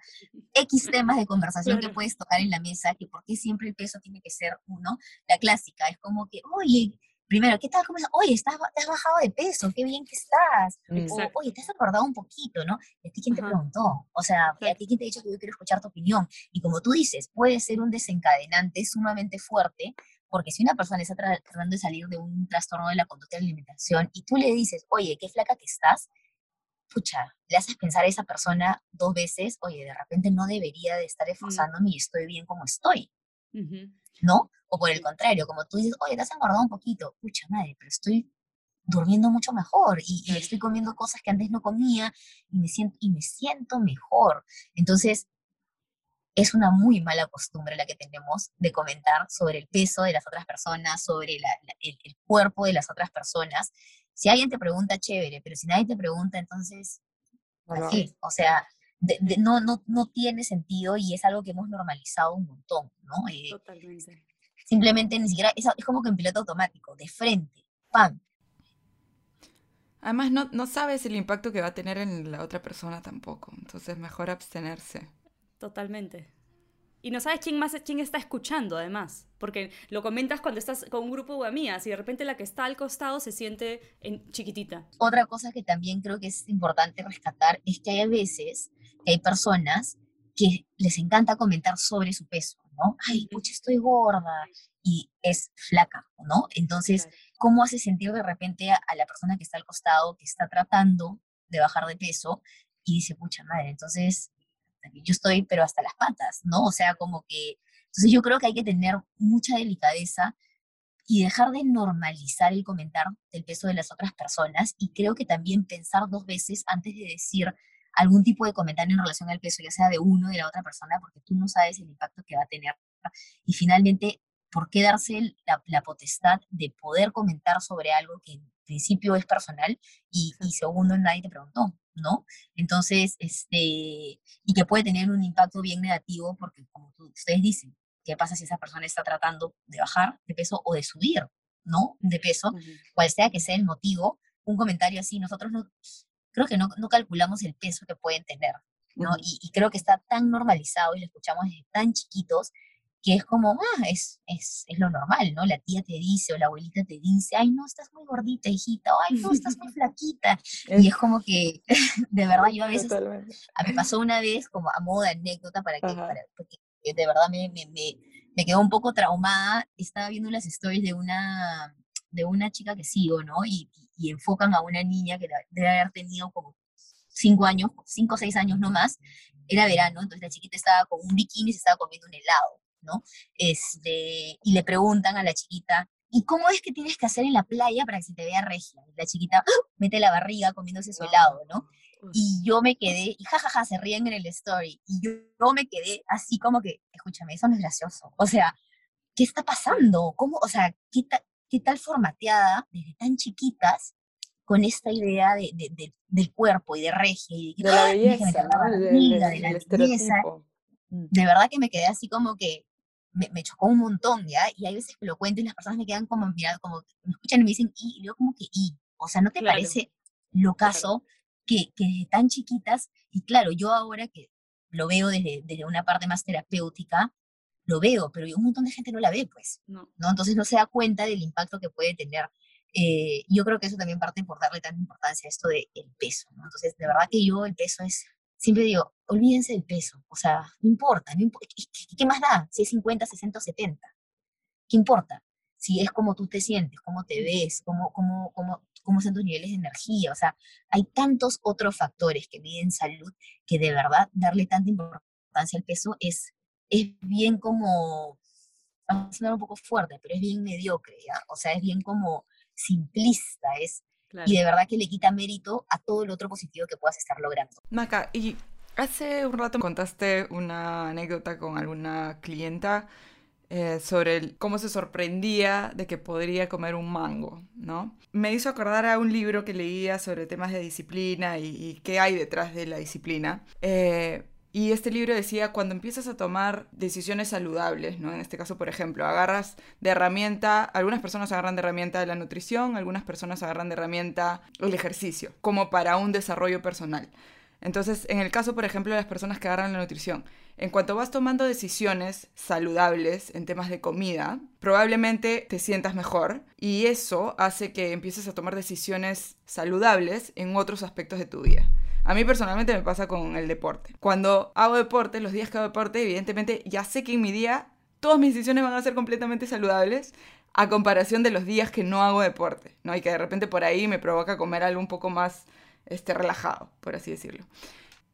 X temas de conversación que puedes tocar en la mesa, que por qué siempre el peso tiene que ser uno, la clásica, es como que, oye, primero, ¿qué tal? ¿Cómo estás? Oye, estás, te has bajado de peso, qué bien que estás. O, oye, te has acordado un poquito, ¿no? ¿Y a ti quién te preguntó? O sea, ¿a ti quién te ha dicho que yo quiero escuchar tu opinión? Y como tú dices, puede ser un desencadenante sumamente fuerte, porque si una persona está tratando de salir de un trastorno de la conducta de alimentación y tú le dices, oye, qué flaca que estás, pucha, le haces pensar a esa persona dos veces, oye, de repente no debería de estar mm. esforzándome y estoy bien como estoy. ¿No? O por el contrario, como tú dices, oye, te has engordado un poquito, pucha madre, pero estoy durmiendo mucho mejor y, estoy comiendo cosas que antes no comía y me siento, y me siento mejor. Entonces, es una muy mala costumbre la que tenemos de comentar sobre el peso de las otras personas, sobre el, cuerpo de las otras personas. Si alguien te pregunta, chévere, pero si nadie te pregunta, entonces, así, o sea, no, no, no tiene sentido y es algo que hemos normalizado un montón, ¿no? Eh, Totalmente. Simplemente ni siquiera, es, es, como que en piloto automático, de frente, ¡pam! Además, no, no sabes el impacto que va a tener en la otra persona tampoco, entonces mejor abstenerse. Totalmente. Y no sabes quién más quién está escuchando, además. Porque lo comentas cuando estás con un grupo de amigas y de repente la que está al costado se siente en chiquitita. Otra cosa que también creo que es importante rescatar es que hay veces que hay personas que les encanta comentar sobre su peso, ¿no? Ay, pucha, estoy gorda y es flaca, ¿no? Entonces, ¿cómo hace sentir de repente a, a la persona que está al costado, que está tratando de bajar de peso y dice, pucha madre, entonces yo estoy, pero hasta las patas, ¿no? O sea, como que, entonces yo creo que hay que tener mucha delicadeza y dejar de normalizar el comentar del peso de las otras personas y creo que también pensar dos veces antes de decir algún tipo de comentario en relación al peso, ya sea de uno o de la otra persona, porque tú no sabes el impacto que va a tener. Y finalmente, ¿por qué darse la, la potestad de poder comentar sobre algo que en principio es personal y, y segundo nadie te preguntó? ¿no? Entonces, este, y que puede tener un impacto bien negativo porque, como ustedes dicen, ¿qué pasa si esa persona está tratando de bajar de peso o de subir, ¿no? De peso, cual sea que sea el motivo, un comentario así, nosotros no, creo que no, no calculamos el peso que pueden tener, ¿no? y, y, creo que está tan normalizado y lo escuchamos desde tan chiquitos que es como, ah, es, es, es, lo normal, ¿no? La tía te dice o la abuelita te dice, ay, no, estás muy gordita, hijita, o ay, no, estás muy <laughs> flaquita. Y es como que, <laughs> de verdad, yo a veces, me pasó una vez como a modo de anécdota para que, para, porque de verdad me, me, me, me, quedó un poco traumada, estaba viendo las stories de una, de una chica que sigo, ¿no? Y, y enfocan a una niña que debe haber tenido como cinco años, cinco o seis años no más, era verano, entonces la chiquita estaba con un bikini y se estaba comiendo un helado. ¿no? Este, y le preguntan a la chiquita, ¿y cómo es que tienes que hacer en la playa para que se te vea regia? Y la chiquita ¡ah! mete la barriga comiéndose su helado, ¿no? Y yo me quedé, y jajaja, se ríen en el story. Y yo, me quedé así como que, escúchame, eso no es gracioso. O sea, ¿qué está pasando? ¿Cómo, o sea, qué, qué tal formateada desde tan chiquitas con esta idea de, de, del cuerpo y de regia y de, la belleza, de la belleza. De verdad que me quedé así como que, me, chocó un montón, ¿ya? Y hay veces que lo cuento y las personas me quedan como mirando, como me escuchan y me dicen, y, yo como que, y, o sea, ¿no te parece lo caso que, que desde tan chiquitas, y claro, yo ahora que lo veo desde, desde una parte más terapéutica, lo veo, pero un montón de gente no la ve, pues, ¿no? Entonces no se da cuenta del impacto que puede tener. Eh, yo creo que eso también parte por darle tanta importancia a esto del peso, ¿no? Entonces, de verdad que yo el peso es siempre digo, olvídense del peso, o sea, no importa, no ¿qué, más da? Si es 50, 60 o 70, ¿qué importa? Si es como tú te sientes, cómo te ves, cómo, cómo, cómo, cómo son tus niveles de energía, o sea, hay tantos otros factores que miden salud que de verdad darle tanta importancia al peso es, es bien como, va a sonar un poco fuerte, pero es bien mediocre, ¿ya? O sea, es bien como simplista, es y de verdad que le quita mérito a todo el otro positivo que puedas estar logrando. Maca, y hace un rato contaste una anécdota con alguna clienta eh, sobre cómo se sorprendía de que podría comer un mango, ¿no? Me hizo acordar a un libro que leía sobre temas de disciplina y, qué hay detrás de la disciplina. Eh, y este libro decía, cuando empiezas a tomar decisiones saludables, ¿no? En este caso, por ejemplo, agarras de herramienta, algunas personas agarran de herramienta la nutrición, algunas personas agarran de herramienta el ejercicio, como para un desarrollo personal. Entonces, en el caso, por ejemplo, de las personas que agarran la nutrición, en cuanto vas tomando decisiones saludables en temas de comida, probablemente te sientas mejor y eso hace que empieces a tomar decisiones saludables en otros aspectos de tu vida. A mí personalmente me pasa con el deporte. Cuando hago deporte, los días que hago deporte, evidentemente ya sé que en mi día todas mis decisiones van a ser completamente saludables a comparación de los días que no hago deporte, ¿no? Y que de repente por ahí me provoca comer algo un poco más este, relajado, por así decirlo.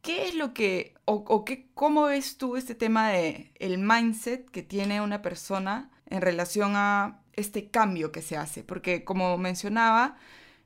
¿Qué es lo que, o, qué, cómo ves tú este tema de el mindset que tiene una persona en relación a este cambio que se hace? Porque como mencionaba,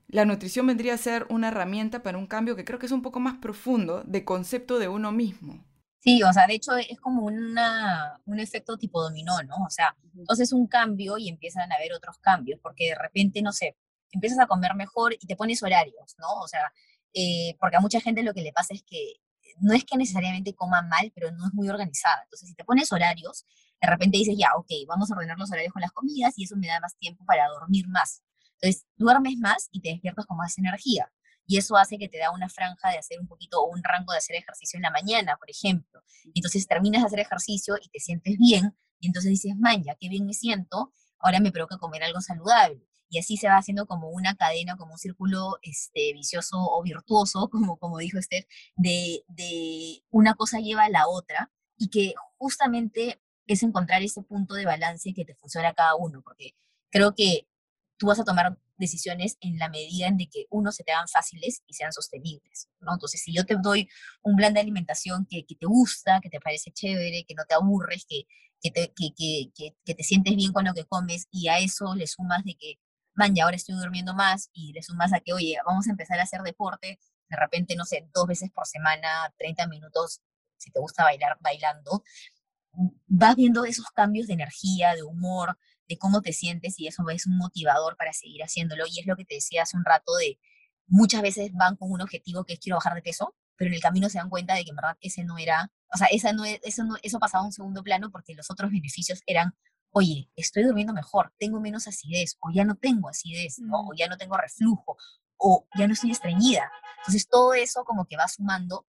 la nutrición vendría a ser una herramienta para un cambio que creo que es un poco más profundo de concepto de uno mismo. Sí, o sea, de hecho es como una, un efecto tipo dominó, ¿no? O sea, entonces un cambio y empiezan a haber otros cambios, porque de repente, no sé, empiezas a comer mejor y te pones horarios, ¿no? O sea, eh, porque a mucha gente lo que le pasa es que no es que necesariamente coma mal, pero no es muy organizada. Entonces, si te pones horarios, de repente dices, ya, ok, vamos a ordenar los horarios con las comidas y eso me da más tiempo para dormir más. Entonces, duermes más y te despiertas con más energía y eso hace que te da una franja de hacer un poquito o un rango de hacer ejercicio en la mañana, por ejemplo. Entonces terminas de hacer ejercicio y te sientes bien y entonces dices, man, ya qué bien me siento, ahora me provoca comer algo saludable. Y así se va haciendo como una cadena, como un círculo este, vicioso o virtuoso, <laughs> como, como dijo Esther, de, de una cosa lleva a la otra y que justamente es encontrar ese punto de balance que te funciona a cada uno, porque creo que tú vas a tomar decisiones en la medida en de que uno se te hagan fáciles y sean sostenibles, ¿no? Entonces, si yo te doy un plan de alimentación que, que te gusta, que te parece chévere, que no te aburres, que, que, te, que, te sientes bien con lo que comes y a eso le sumas de que, man, ya ahora estoy durmiendo más y le sumas a que, oye, vamos a empezar a hacer deporte, de repente, no sé, dos veces por semana, 30 minutos, si te gusta bailar, bailando, vas viendo esos cambios de energía, de humor, de cómo te sientes y eso es un motivador para seguir haciéndolo. Y es lo que te decía hace un rato de muchas veces van con un objetivo que es quiero bajar de peso, pero en el camino se dan cuenta de que en verdad ese no era, o sea, esa no, eso, no, eso pasaba a un segundo plano porque los otros beneficios eran, oye, estoy durmiendo mejor, tengo menos acidez, o ya no tengo acidez, ¿no? o mm. ya no tengo reflujo, o ya no estoy estreñida. Entonces todo eso como que va sumando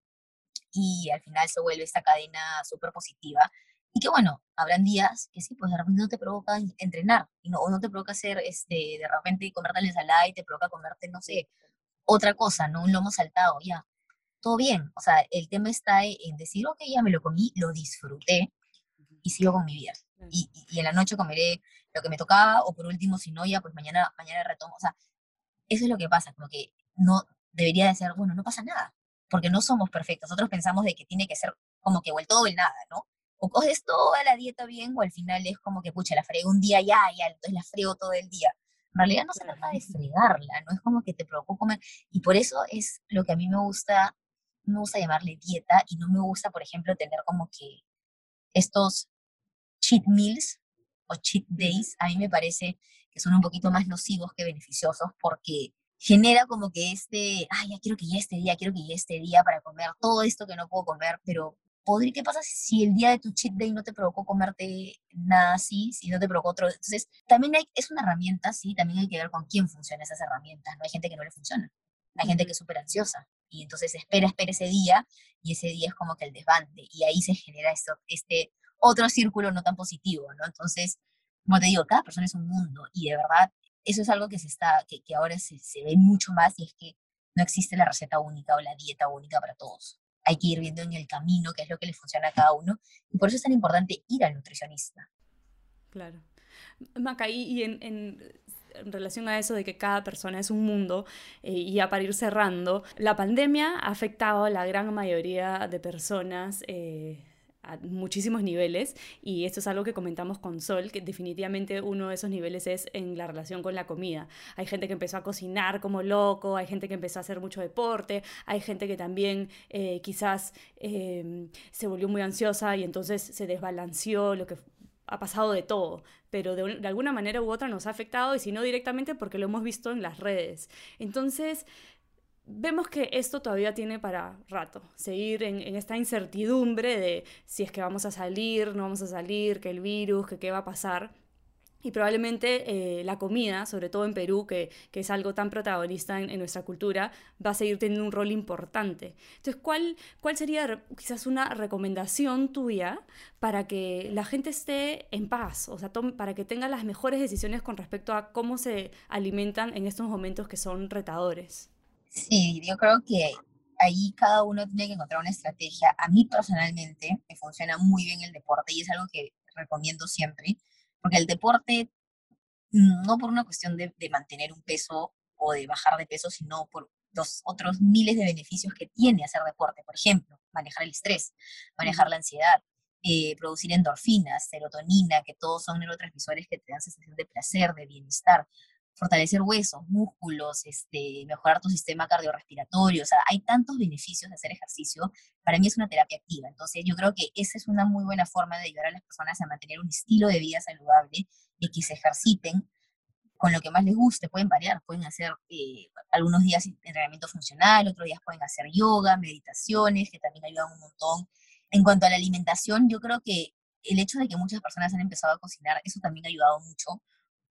y al final se vuelve esta cadena súper positiva y que bueno, habrán días que sí, pues de repente no te provoca entrenar, y no, o no te provoca hacer, este, de repente comerte la ensalada y te provoca comerte, no sé, otra cosa, ¿no? Un lomo saltado, ya. Todo bien, o sea, el tema está en decir, ok, ya me lo comí, lo disfruté y sigo con mi vida. Y, y, en la noche comeré lo que me tocaba, o por último, si no, ya, pues mañana, mañana retomo. O sea, eso es lo que pasa, como que no debería de ser, bueno, no pasa nada, porque no somos perfectos. Nosotros pensamos de que tiene que ser como que o el todo o el nada, ¿no? O coges toda la dieta bien o al final es como que, pucha, la frego un día ya, ya, entonces la frego todo el día. En realidad no se trata de fregarla, no es como que te preocupa comer. Y por eso es lo que a mí me gusta, me gusta llamarle dieta y no me gusta, por ejemplo, tener como que estos cheat meals o cheat days, a mí me parece que son un poquito más nocivos que beneficiosos porque genera como que este, ay, ya quiero que ya este día, quiero que ya este día para comer todo esto que no puedo comer, pero ¿qué pasa si el día de tu cheat day no te provocó comerte nada así, si no te provocó otro? Entonces, también hay, es una herramienta, sí, también hay que ver con quién funcionan esas herramientas, ¿no? Hay gente que no le funciona, hay gente que es súper ansiosa, y entonces espera, espera ese día, y ese día es como que el desbande, y ahí se genera esto, este otro círculo no tan positivo, ¿no? Entonces, como te digo, cada persona es un mundo, y de verdad, eso es algo que se está, que, que ahora se, se ve mucho más, y es que no existe la receta única o la dieta única para todos hay que ir viendo en el camino qué es lo que le funciona a cada uno. Y por eso es tan importante ir al nutricionista. Claro. Maca, y en, en, relación a eso de que cada persona es un mundo, eh, y ya para ir cerrando, la pandemia ha afectado a la gran mayoría de personas. Eh, a muchísimos niveles y esto es algo que comentamos con Sol, que definitivamente uno de esos niveles es en la relación con la comida. Hay gente que empezó a cocinar como loco, hay gente que empezó a hacer mucho deporte, hay gente que también eh, quizás em, se volvió muy ansiosa y entonces se desbalanceó, lo que ha pasado de todo, pero de, de, alguna manera u otra nos ha afectado y si no directamente porque lo hemos visto en las redes. Entonces, vemos que esto todavía tiene para rato, seguir en, esta incertidumbre de si es que vamos a salir, no vamos a salir, que el virus, que qué va a pasar. Y probablemente eh, la comida, sobre todo en Perú, que, es algo tan protagonista en, nuestra cultura, va a seguir teniendo un rol importante. Entonces, ¿cuál, cuál sería quizás una recomendación tuya para que la gente esté en paz? O sea, para que tenga las mejores decisiones con respecto a cómo se alimentan en estos momentos que son retadores. Sí, yo creo que ahí cada uno tiene que encontrar una estrategia. A mí personalmente me funciona muy bien el deporte y es algo que recomiendo siempre, porque el deporte, no por una cuestión de, mantener un peso o de bajar de peso, sino por los otros miles de beneficios que tiene hacer deporte. Por ejemplo, manejar el estrés, manejar la ansiedad, eh, producir endorfinas, serotonina, que todos son neurotransmisores que te dan sensación de placer, de bienestar fortalecer huesos, músculos, este, mejorar tu sistema cardiorrespiratorio, o sea, hay tantos beneficios de hacer ejercicio, para mí es una terapia activa, entonces yo creo que esa es una muy buena forma de ayudar a las personas a mantener un estilo de vida saludable y que se ejerciten con lo que más les guste, pueden variar, pueden hacer eh, algunos días entrenamiento funcional, otros días pueden hacer yoga, meditaciones, que también ayudan un montón. En cuanto a la alimentación, yo creo que el hecho de que muchas personas han empezado a cocinar, eso también ha ayudado mucho,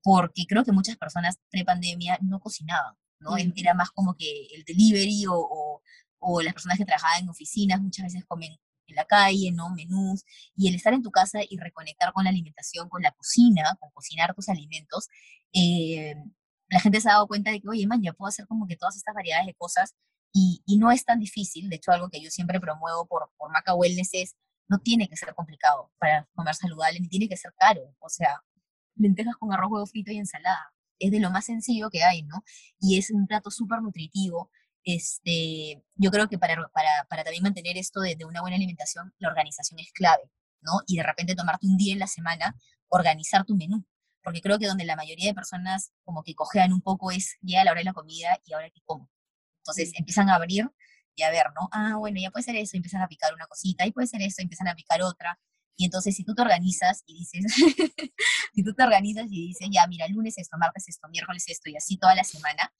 porque creo que muchas personas pre-pandemia no cocinaban, ¿no? Era más como que el delivery o, o, las personas que trabajaban en oficinas muchas veces comen en la calle, ¿no? Menús, y el estar en tu casa y reconectar con la alimentación, con la cocina, con cocinar tus alimentos, eh, la gente se ha dado cuenta de que, oye, man, ya puedo hacer como que todas estas variedades de cosas y, y, no es tan difícil. De hecho, algo que yo siempre promuevo por, por Maca Wellness es, no tiene que ser complicado para comer saludable, ni tiene que ser caro. O sea, lentejas con arroz, huevo frito y ensalada. Es de lo más sencillo que hay, ¿no? Y es un plato súper nutritivo. Este, yo creo que para, para, para también mantener esto de, de, una buena alimentación, la organización es clave, ¿no? Y de repente tomarte un día en la semana, organizar tu menú. Porque creo que donde la mayoría de personas como que cojean un poco es, llega la hora de la comida y ahora qué como. Entonces empiezan a abrir y a ver, ¿no? Ah, bueno, ya puede ser eso, empiezan a picar una cosita, y puede ser eso, empiezan a picar otra, y entonces si tú te organizas y dices, <laughs> si tú te organizas y dices, ya, mira, lunes esto, martes esto, miércoles esto, y así toda la semana,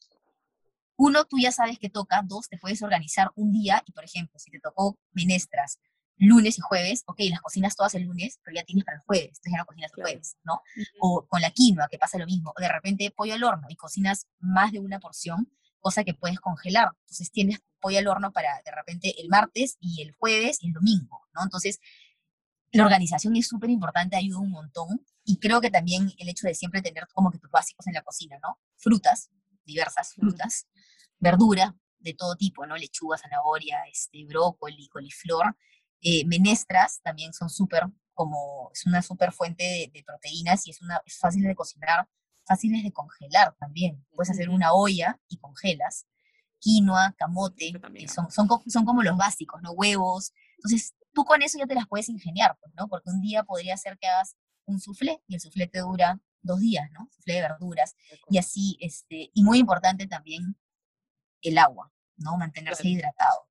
uno, tú ya sabes que toca, dos, te puedes organizar un día, y por ejemplo, si te tocó menestras lunes y jueves, ok, las cocinas todas el lunes, pero ya tienes para el jueves, entonces ya no cocinas el jueves, ¿no? O con la quinoa, que pasa lo mismo, o de repente pollo al horno y cocinas más de una porción, cosa que puedes congelar, entonces tienes pollo al horno para de repente el martes y el jueves y el domingo, ¿no? Entonces, la organización es súper importante, ayuda un montón. Y creo que también el hecho de siempre tener como que tus básicos en la cocina, ¿no? Frutas, diversas frutas, verdura de todo tipo, ¿no? Lechuga, zanahoria, este, brócoli, coliflor. Eh, menestras también son súper, como, es una súper fuente de, proteínas y es, una, es fácil de cocinar, fáciles de congelar también. Puedes hacer una olla y congelas. Quinoa, camote, son, son, son como los básicos, ¿no? Huevos. Entonces, tú con eso ya te las puedes ingeniar, pues, ¿no? Porque un día podría ser que hagas un soufflé y el soufflé te dura dos días, ¿no? Soufflé de verduras. Y así, este, y muy importante también el agua, ¿no? Mantenerse hidratado.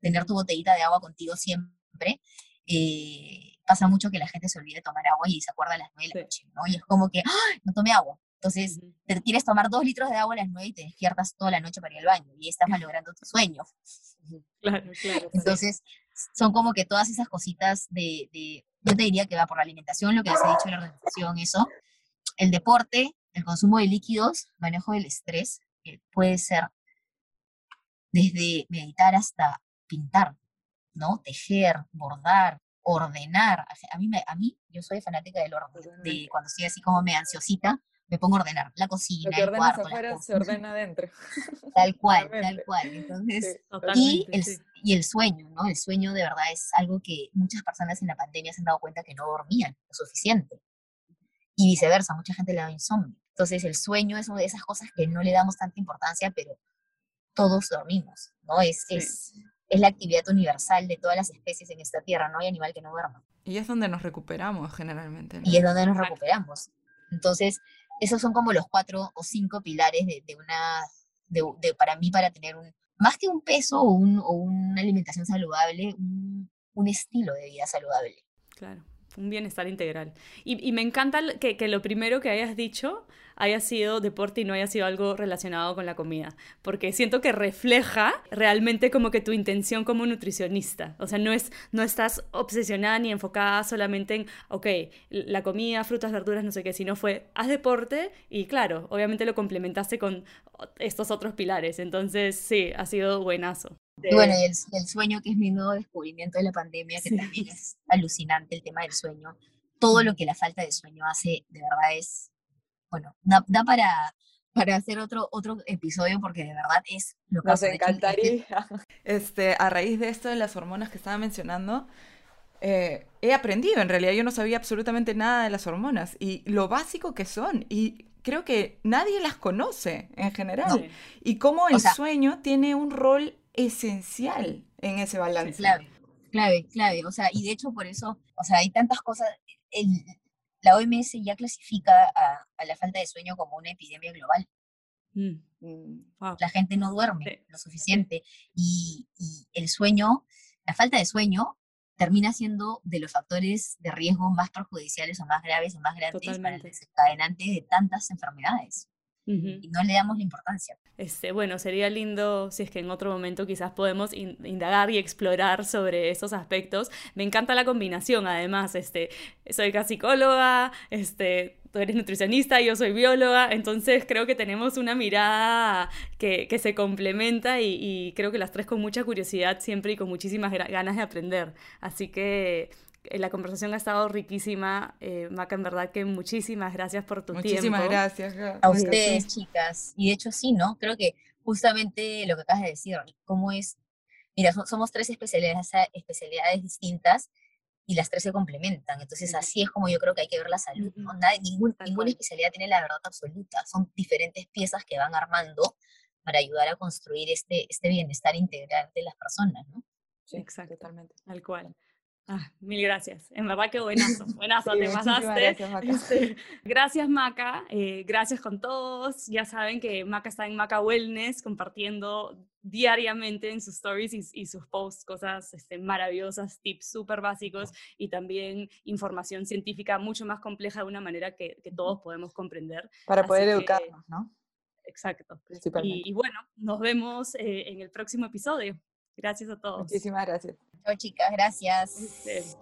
Tener tu botellita de agua contigo siempre. Eh, pasa mucho que la gente se olvide de tomar agua y se acuerda a las nueve de la noche, ¿no? Y es como que, ¡ay! No tomé agua. Entonces, te quieres tomar dos litros de agua a las nueve y te despiertas toda la noche para ir al baño y estás malogrando tu sueño. Claro, claro. <laughs> Entonces, son como que todas esas cositas de, de, yo te diría que va por la alimentación, lo que les he dicho, la organización, eso, el deporte, el consumo de líquidos, manejo del estrés, que puede ser desde meditar hasta pintar, ¿no? Tejer, bordar, ordenar. A mí, a mí yo soy fanática del orden, de cuando estoy así como me ansiosita, me pongo a ordenar la cocina, Lo que el cuarto, afuera se ordena adentro. <laughs> Tal cual, tal cual. Entonces, y, el, y el sueño, ¿no? El sueño de verdad es algo que muchas personas en la pandemia se han dado cuenta que no dormían lo suficiente. Y viceversa, mucha gente le da insomnio. Entonces, el sueño es una de esas cosas que no le damos tanta importancia, pero todos dormimos, ¿no? Es, es, es la actividad universal de todas las especies en esta tierra, no hay animal que no duerma. Y es donde nos recuperamos generalmente. ¿no? Y es donde nos recuperamos. Entonces, esos son como los cuatro o cinco pilares de, una, de, para mí, para tener un, más que un peso o, un, o una alimentación saludable, un, un, estilo de vida saludable. Claro, un bienestar integral. Y, me encanta que, lo primero que hayas dicho haya sido deporte y no haya sido algo relacionado con la comida, porque siento que refleja realmente como que tu intención como nutricionista, o sea, no, es, no estás obsesionada ni enfocada solamente en, ok, la comida, frutas, verduras, no sé qué, sino fue, haz deporte y claro, obviamente lo complementaste con estos otros pilares, entonces sí, ha sido buenazo. Y bueno, y el, el, sueño, que es mi nuevo descubrimiento de la pandemia, que sí. también es alucinante el tema del sueño. Todo lo que la falta de sueño hace, de verdad, es bueno, da, da, para, para hacer otro, otro episodio porque de verdad es lo que nos encantaría. <laughs> Este, a raíz de esto de las hormonas que estaba mencionando, eh, he aprendido, en realidad yo no sabía absolutamente nada de las hormonas y lo básico que son y creo que nadie las conoce en general. No. Y cómo el o sea, sueño tiene un rol esencial en ese balance. Clave, clave, clave. O sea, y de hecho por eso, o sea, hay tantas cosas, el, la OMS ya clasifica a, a, la falta de sueño como una epidemia global. Mm. Mm, la gente no duerme lo suficiente y, el sueño, la falta de sueño termina siendo de los factores de riesgo más perjudiciales o más graves o más grandes para el desencadenante de tantas enfermedades y no le damos la importancia. Este, bueno, sería lindo si es que en otro momento quizás podemos indagar y explorar sobre esos aspectos. Me encanta la combinación, además, este, soy casi psicóloga, este, tú eres nutricionista, yo soy bióloga, entonces creo que tenemos una mirada que, que se complementa y, y, creo que las tres con mucha curiosidad siempre y con muchísimas ganas de aprender. Así que la conversación ha estado riquísima. Eh, Maca, en verdad que muchísimas gracias por tu tiempo. Muchísimas gracias. A ustedes, chicas. Y de hecho sí, ¿no? Creo que justamente lo que acabas de decir, cómo es, mira, somos tres especialidades, especialidades distintas y las tres se complementan. Entonces así es como yo creo que hay que ver la salud. ¿no? ninguna especialidad tiene la verdad absoluta. Son diferentes piezas que van armando para ayudar a construir este, este bienestar integral de las personas, ¿no? Sí, exacto, totalmente. Tal cual. Ah, mil gracias. En verdad que buenazo, <laughs> buenazo, te pasaste. Gracias, Maca. Este, gracias, Maca. Eh, gracias con todos. Ya saben que Maca está en Maca Wellness compartiendo diariamente en sus stories y, sus posts cosas este, maravillosas, tips súper básicos y también información científica mucho más compleja de una manera que, todos podemos comprender. Para poder educarnos, ¿no? Exacto. Y, bueno, nos vemos eh, en el próximo episodio. Gracias a todos. Muchísimas gracias. Chicas, gracias.